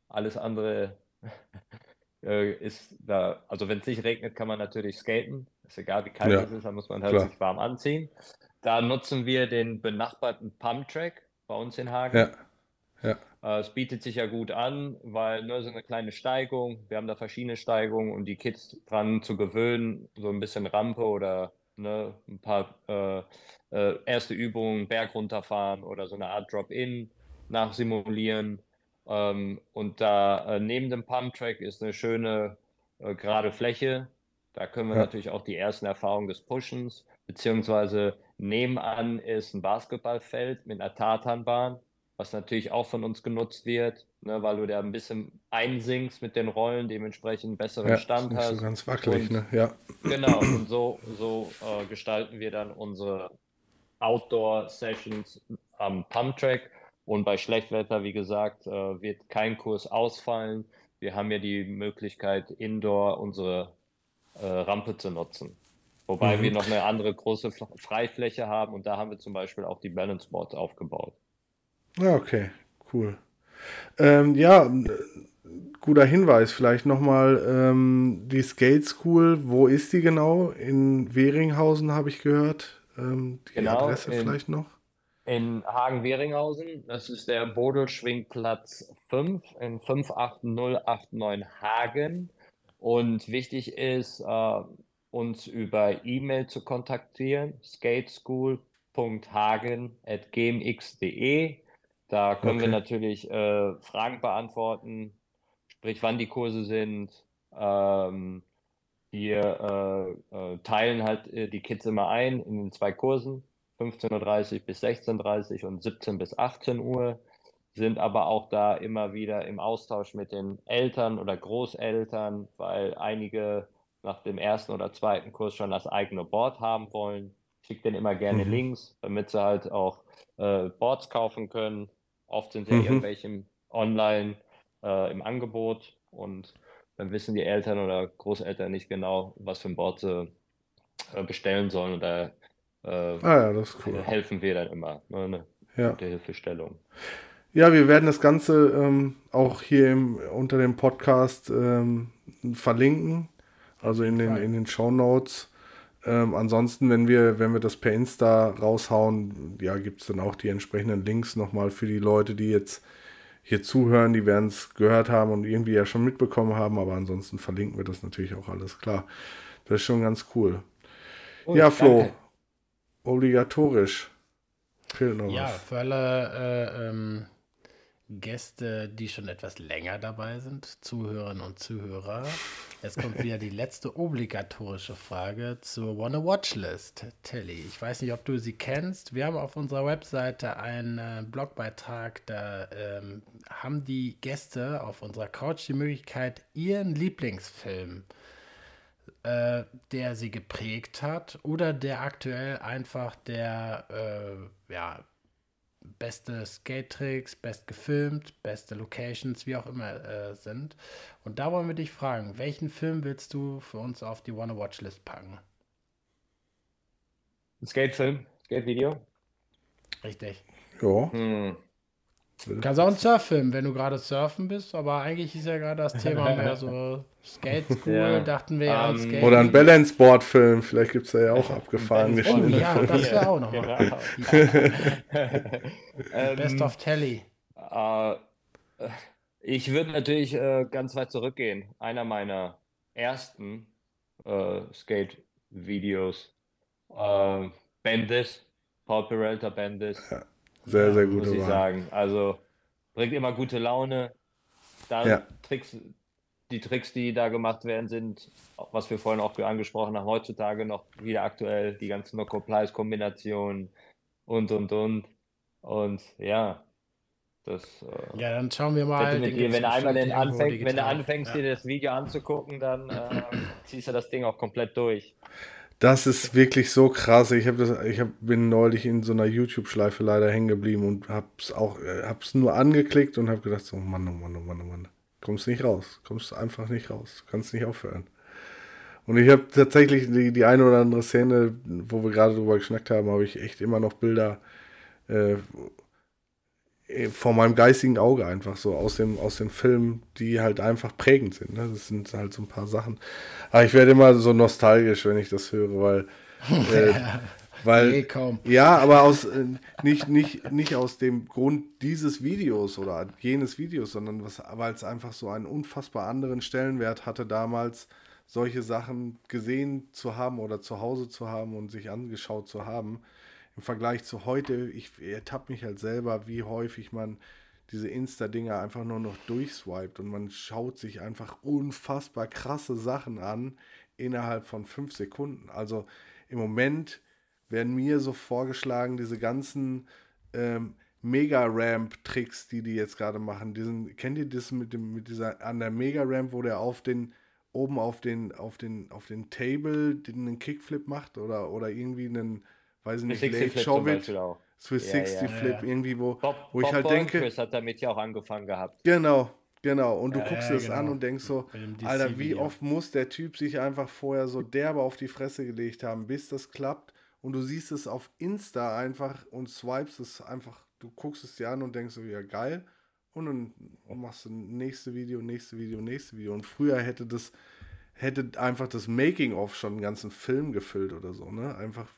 alles andere ist da, also wenn es nicht regnet, kann man natürlich skaten. Ist egal, wie kalt Ja, es ist, da muss man halt klar. sich warm anziehen. Da nutzen wir den benachbarten Pump Track bei uns in Hagen. Ja. Ja. Äh, es bietet sich ja gut an, weil nur so eine kleine Steigung, wir haben da verschiedene Steigungen, um die Kids dran zu gewöhnen, so ein bisschen Rampe oder ne, ein paar äh, äh, erste Übungen, Berg runterfahren oder so eine Art Drop-In nachsimulieren. Ähm, und da äh, neben dem Pump-Track ist eine schöne äh, gerade Fläche. Da können wir Ja. natürlich auch die ersten Erfahrungen des Pushens, beziehungsweise nebenan ist ein Basketballfeld mit einer Tatanbahn, was natürlich auch von uns genutzt wird, ne, weil du da ein bisschen einsinkst mit den Rollen, dementsprechend besseren Ja, Stand nicht so hast. ganz wackelig, Und ne? Ja. Genau, und so, so äh, gestalten wir dann unsere Outdoor-Sessions am Pumptrack. Und bei Schlechtwetter, wie gesagt, äh, wird kein Kurs ausfallen. Wir haben ja die Möglichkeit, indoor unsere äh, Rampe zu nutzen. Wobei Mhm. wir noch eine andere große Freifläche haben und da haben wir zum Beispiel auch die Balance Boards aufgebaut. Ja, okay, cool. Ähm, ja, guter Hinweis vielleicht nochmal, ähm, die Skate School, wo ist die genau? In Weringhausen habe ich gehört. Ähm, die Genau, Adresse in- vielleicht noch? In Hagen-Weringhausen, das ist der Bodelschwingplatz 5 in 58089 Hagen. Und wichtig ist, äh, uns über E-Mail zu kontaktieren, skateschool.hagen.gmx.de. Da können wir Okay. natürlich äh, Fragen beantworten, sprich wann die Kurse sind. Ähm, wir äh, äh, teilen halt äh, die Kids immer ein in den zwei Kursen. 15.30 Uhr bis 16.30 Uhr und 17 bis 18 Uhr, sind aber auch da immer wieder im Austausch mit den Eltern oder Großeltern, weil einige nach dem ersten oder zweiten Kurs schon das eigene Board haben wollen. Schickt denen immer gerne Mhm. Links, damit sie halt auch äh, Boards kaufen können. Oft sind ja Mhm. irgendwelche online äh, im Angebot und dann wissen die Eltern oder Großeltern nicht genau, was für ein Board sie äh, bestellen sollen oder äh, Ah ja, das ist cool. helfen wir dann immer, ne, ne, Ja. mit der Hilfestellung. Ja, wir werden das Ganze ähm, auch hier im, unter dem Podcast ähm, verlinken, also in den, in den Show Notes. Ähm, ansonsten, wenn wir, wenn wir das per Insta raushauen, ja, gibt es dann auch die entsprechenden Links nochmal für die Leute, die jetzt hier zuhören, die werden es gehört haben und irgendwie ja schon mitbekommen haben, aber ansonsten verlinken wir das natürlich auch alles klar. Das ist schon ganz cool. Gut, ja, Flo, danke. obligatorisch. Fehlt noch Ja, was. für alle äh, ähm, Gäste, die schon etwas länger dabei sind, Zuhörerinnen und Zuhörer. Jetzt kommt wieder die letzte obligatorische Frage zur Wanna Watchlist. Telly, ich weiß nicht, ob du sie kennst. Wir haben auf unserer Webseite einen äh, Blogbeitrag, da ähm, haben die Gäste auf unserer Couch die Möglichkeit, ihren Lieblingsfilm äh, der sie geprägt hat oder der aktuell einfach der äh, ja, beste Skate-Tricks, best gefilmt, beste Locations, wie auch immer äh, sind. Und da wollen wir dich fragen, welchen Film willst du für uns auf die Wanna Watch List packen? Ein Skate-Film, Skate-Video. Ja, Richtig. Hm. Du kannst auch einen Surffilm, wenn du gerade surfen bist, aber eigentlich ist ja gerade das Thema mehr so Skate School, Ja. dachten wir ja an Ähm, Skate. Oder ein Balance Board Film, vielleicht gibt es da ja auch abgefahren Balance Oh, ja, Filme. das wäre auch noch Genau. mal. Best Ähm, of Telly. Äh, ich würde natürlich äh, ganz weit zurückgehen. Einer meiner ersten äh, Skate-Videos. Äh, Bendis, Paul Peralta Bendis, Sehr, sehr muss gute ich Wahl. sagen. Also bringt immer gute Laune. Dann Ja. Tricks, die Tricks, die da gemacht werden, sind, was wir vorhin auch angesprochen haben, heutzutage noch wieder aktuell, die ganzen No-Complies-Kombinationen und, und, und. Und ja, das äh, Ja, dann schauen wir mal. dir, wenn du einmal den anfängst, wenn du anfängst, Ja. dir das Video anzugucken, dann äh, ziehst du das Ding auch komplett durch. Das ist wirklich so krass. Ich, hab das, ich hab, bin neulich in so einer YouTube-Schleife leider hängen geblieben und hab's auch, äh, hab's nur angeklickt und hab gedacht, so Mann, oh Mann, oh Mann, oh Mann. Kommst nicht raus. Kommst einfach nicht raus. Kannst nicht aufhören. Und ich habe tatsächlich die, die eine oder andere Szene, wo wir gerade drüber geschnackt haben, habe ich echt immer noch Bilder äh, vor meinem geistigen Auge einfach so aus dem, aus dem Film, die halt einfach prägend sind. Ne? Das sind halt so ein paar Sachen. Aber ich werde immer so nostalgisch, wenn ich das höre, weil. Äh, weil Nee, kaum. ja, aber aus äh, nicht, nicht, nicht aus dem Grund dieses Videos oder jenes Videos, sondern weil es einfach so einen unfassbar anderen Stellenwert hatte damals, solche Sachen gesehen zu haben oder zu Hause zu haben und sich angeschaut zu haben. Im Vergleich zu heute, ich ertappe mich halt selber, wie häufig man diese Insta-Dinger einfach nur noch durchswiped und man schaut sich einfach unfassbar krasse Sachen an innerhalb von fünf Sekunden. Also im Moment werden mir so vorgeschlagen, diese ganzen ähm, Mega-Ramp-Tricks, die die jetzt gerade machen. Diesen, kennt ihr das mit, dem, mit dieser, an der Mega-Ramp, wo der auf den, oben auf den, auf den, auf den Table den, einen Kickflip macht oder, oder irgendwie einen, weiß ich nicht, Late Showit, Swiss ja, 60 ja. Flip, ja. irgendwie, wo, Bob, wo ich Bob halt denke. Chris hat damit ja auch angefangen gehabt. Genau, genau. Und du Ja, guckst ja, dir das an genau. und denkst so, Alter, wie oft muss der Typ sich einfach vorher so derbe auf die Fresse gelegt haben, bis das klappt. Und du siehst es auf Insta einfach und swipes es einfach, du guckst es dir an und denkst so, ja geil. Und dann machst du nächste Video, nächste Video, nächste Video. Und früher hätte das, hätte einfach das Making-of schon einen ganzen Film gefüllt oder so, ne? Einfach,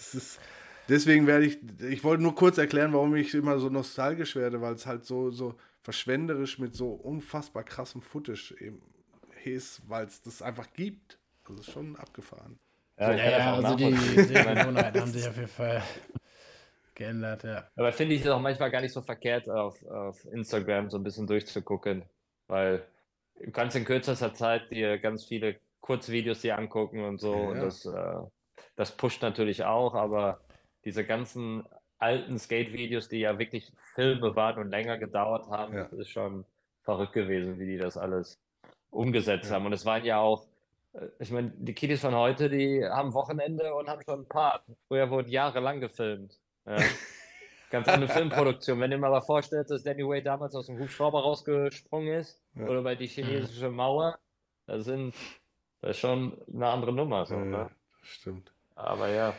das ist, deswegen werde ich, ich wollte nur kurz erklären, warum ich immer so nostalgisch werde, weil es halt so, so verschwenderisch mit so unfassbar krassem Footage eben ist, weil es das einfach gibt. Das ist schon abgefahren. Ja, Ja, ja, also die. Sehgewohnheiten haben sich auf jeden Fall geändert, ja. Aber finde ich es auch manchmal gar nicht so verkehrt, auf, auf Instagram so ein bisschen durchzugucken, weil du kannst in kürzester Zeit dir ganz viele Kurzvideos dir angucken und so. Ja, Und das, äh, das pusht natürlich auch, aber diese ganzen alten Skate-Videos, die ja wirklich Filme waren und länger gedauert haben, Ja. das ist schon verrückt gewesen, wie die das alles umgesetzt Ja. haben. Und es waren ja auch, äh, ich meine, die Kiddies von heute, die haben Wochenende und haben schon ein Part. Früher wurde jahrelang gefilmt. Ja. Ganz andere Filmproduktion. Wenn dir mal vorstellst, dass Danny Way damals aus dem Hubschrauber rausgesprungen ist oder bei die chinesische Mauer, das sind das ist schon eine andere Nummer. So, Ja, ne? stimmt. Aber ja,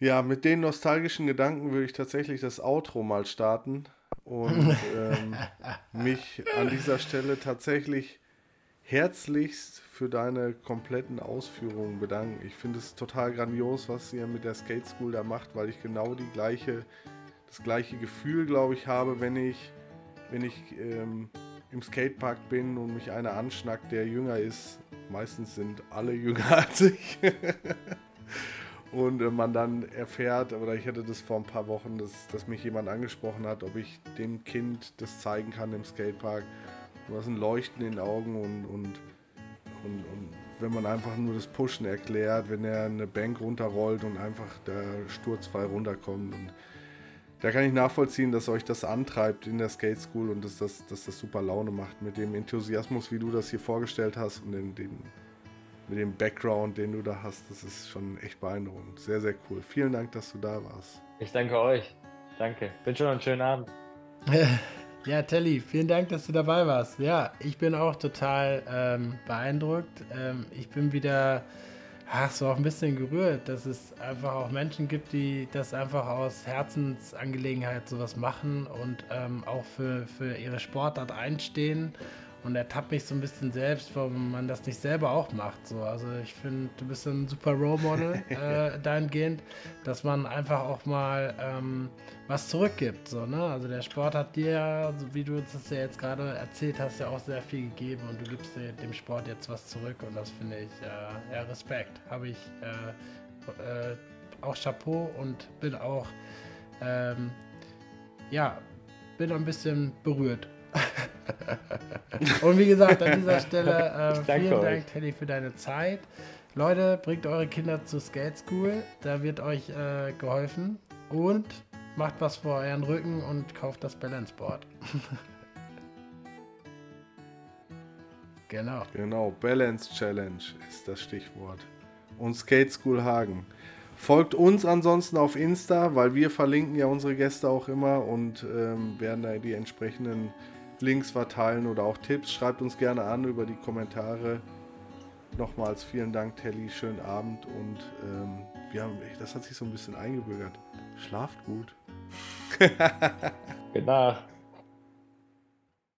Ja, mit den nostalgischen Gedanken würde ich tatsächlich das Outro mal starten und ähm, mich an dieser Stelle tatsächlich herzlichst für deine kompletten Ausführungen bedanken. Ich finde es total grandios, was ihr mit der Skate School da macht, weil ich genau die gleiche, das gleiche Gefühl, glaube ich, habe, wenn ich, wenn ich ähm, im Skatepark bin und mich einer anschnackt, der jünger ist. Meistens sind alle jünger als ich. Und äh, man dann erfährt, oder ich hatte das vor ein paar Wochen, dass, dass mich jemand angesprochen hat, ob ich dem Kind das zeigen kann im Skatepark. Du hast ein Leuchten in den Augen und, und, und, und wenn man einfach nur das Pushen erklärt, wenn er eine Bank runterrollt und einfach da sturzfrei runterkommt. Und da kann ich nachvollziehen, dass euch das antreibt in der Skate School und dass das, dass das super Laune macht mit dem Enthusiasmus, wie du das hier vorgestellt hast und den, den, mit dem Background, den du da hast. Das ist schon echt beeindruckend. Sehr, sehr cool. Vielen Dank, dass du da warst. ich danke euch. Danke. Wünsche noch einen schönen Abend. Ja, Telly, vielen Dank, dass du dabei warst. Ja, ich bin auch total ähm, beeindruckt. Ähm, ich bin wieder, ach, so auch ein bisschen gerührt, dass es einfach auch Menschen gibt, die das einfach aus Herzensangelegenheit sowas machen und ähm, auch für, für ihre Sportart einstehen. Und ertappt mich so ein bisschen selbst, warum man das nicht selber auch macht. So. Also ich finde, du bist ein super Role Model äh, dahingehend, dass man einfach auch mal ähm, was zurückgibt. So, ne? Also der Sport hat dir, so wie du uns das ja jetzt gerade erzählt hast, ja auch sehr viel gegeben und du gibst dir dem Sport jetzt was zurück und das finde ich äh, ja Respekt. Habe ich äh, äh, auch Chapeau und bin auch ähm, ja, bin ein bisschen berührt. und wie gesagt, an dieser Stelle äh, vielen euch. Dank, Teddy, für deine Zeit. Leute, bringt eure Kinder zur Skate School, da wird euch äh, geholfen. Und macht was vor euren Rücken und kauft das Balance Board. genau. Genau, Balance Challenge ist das Stichwort. Und Skate School Hagen. Folgt uns ansonsten auf Insta, weil wir verlinken ja unsere Gäste auch immer und ähm, werden da die entsprechenden Links verteilen oder auch Tipps. Schreibt uns gerne an über die Kommentare. Nochmals vielen Dank, Telly. Schönen Abend und ähm, wir haben, das hat sich so ein bisschen eingebürgert. Schlaft gut. Nacht.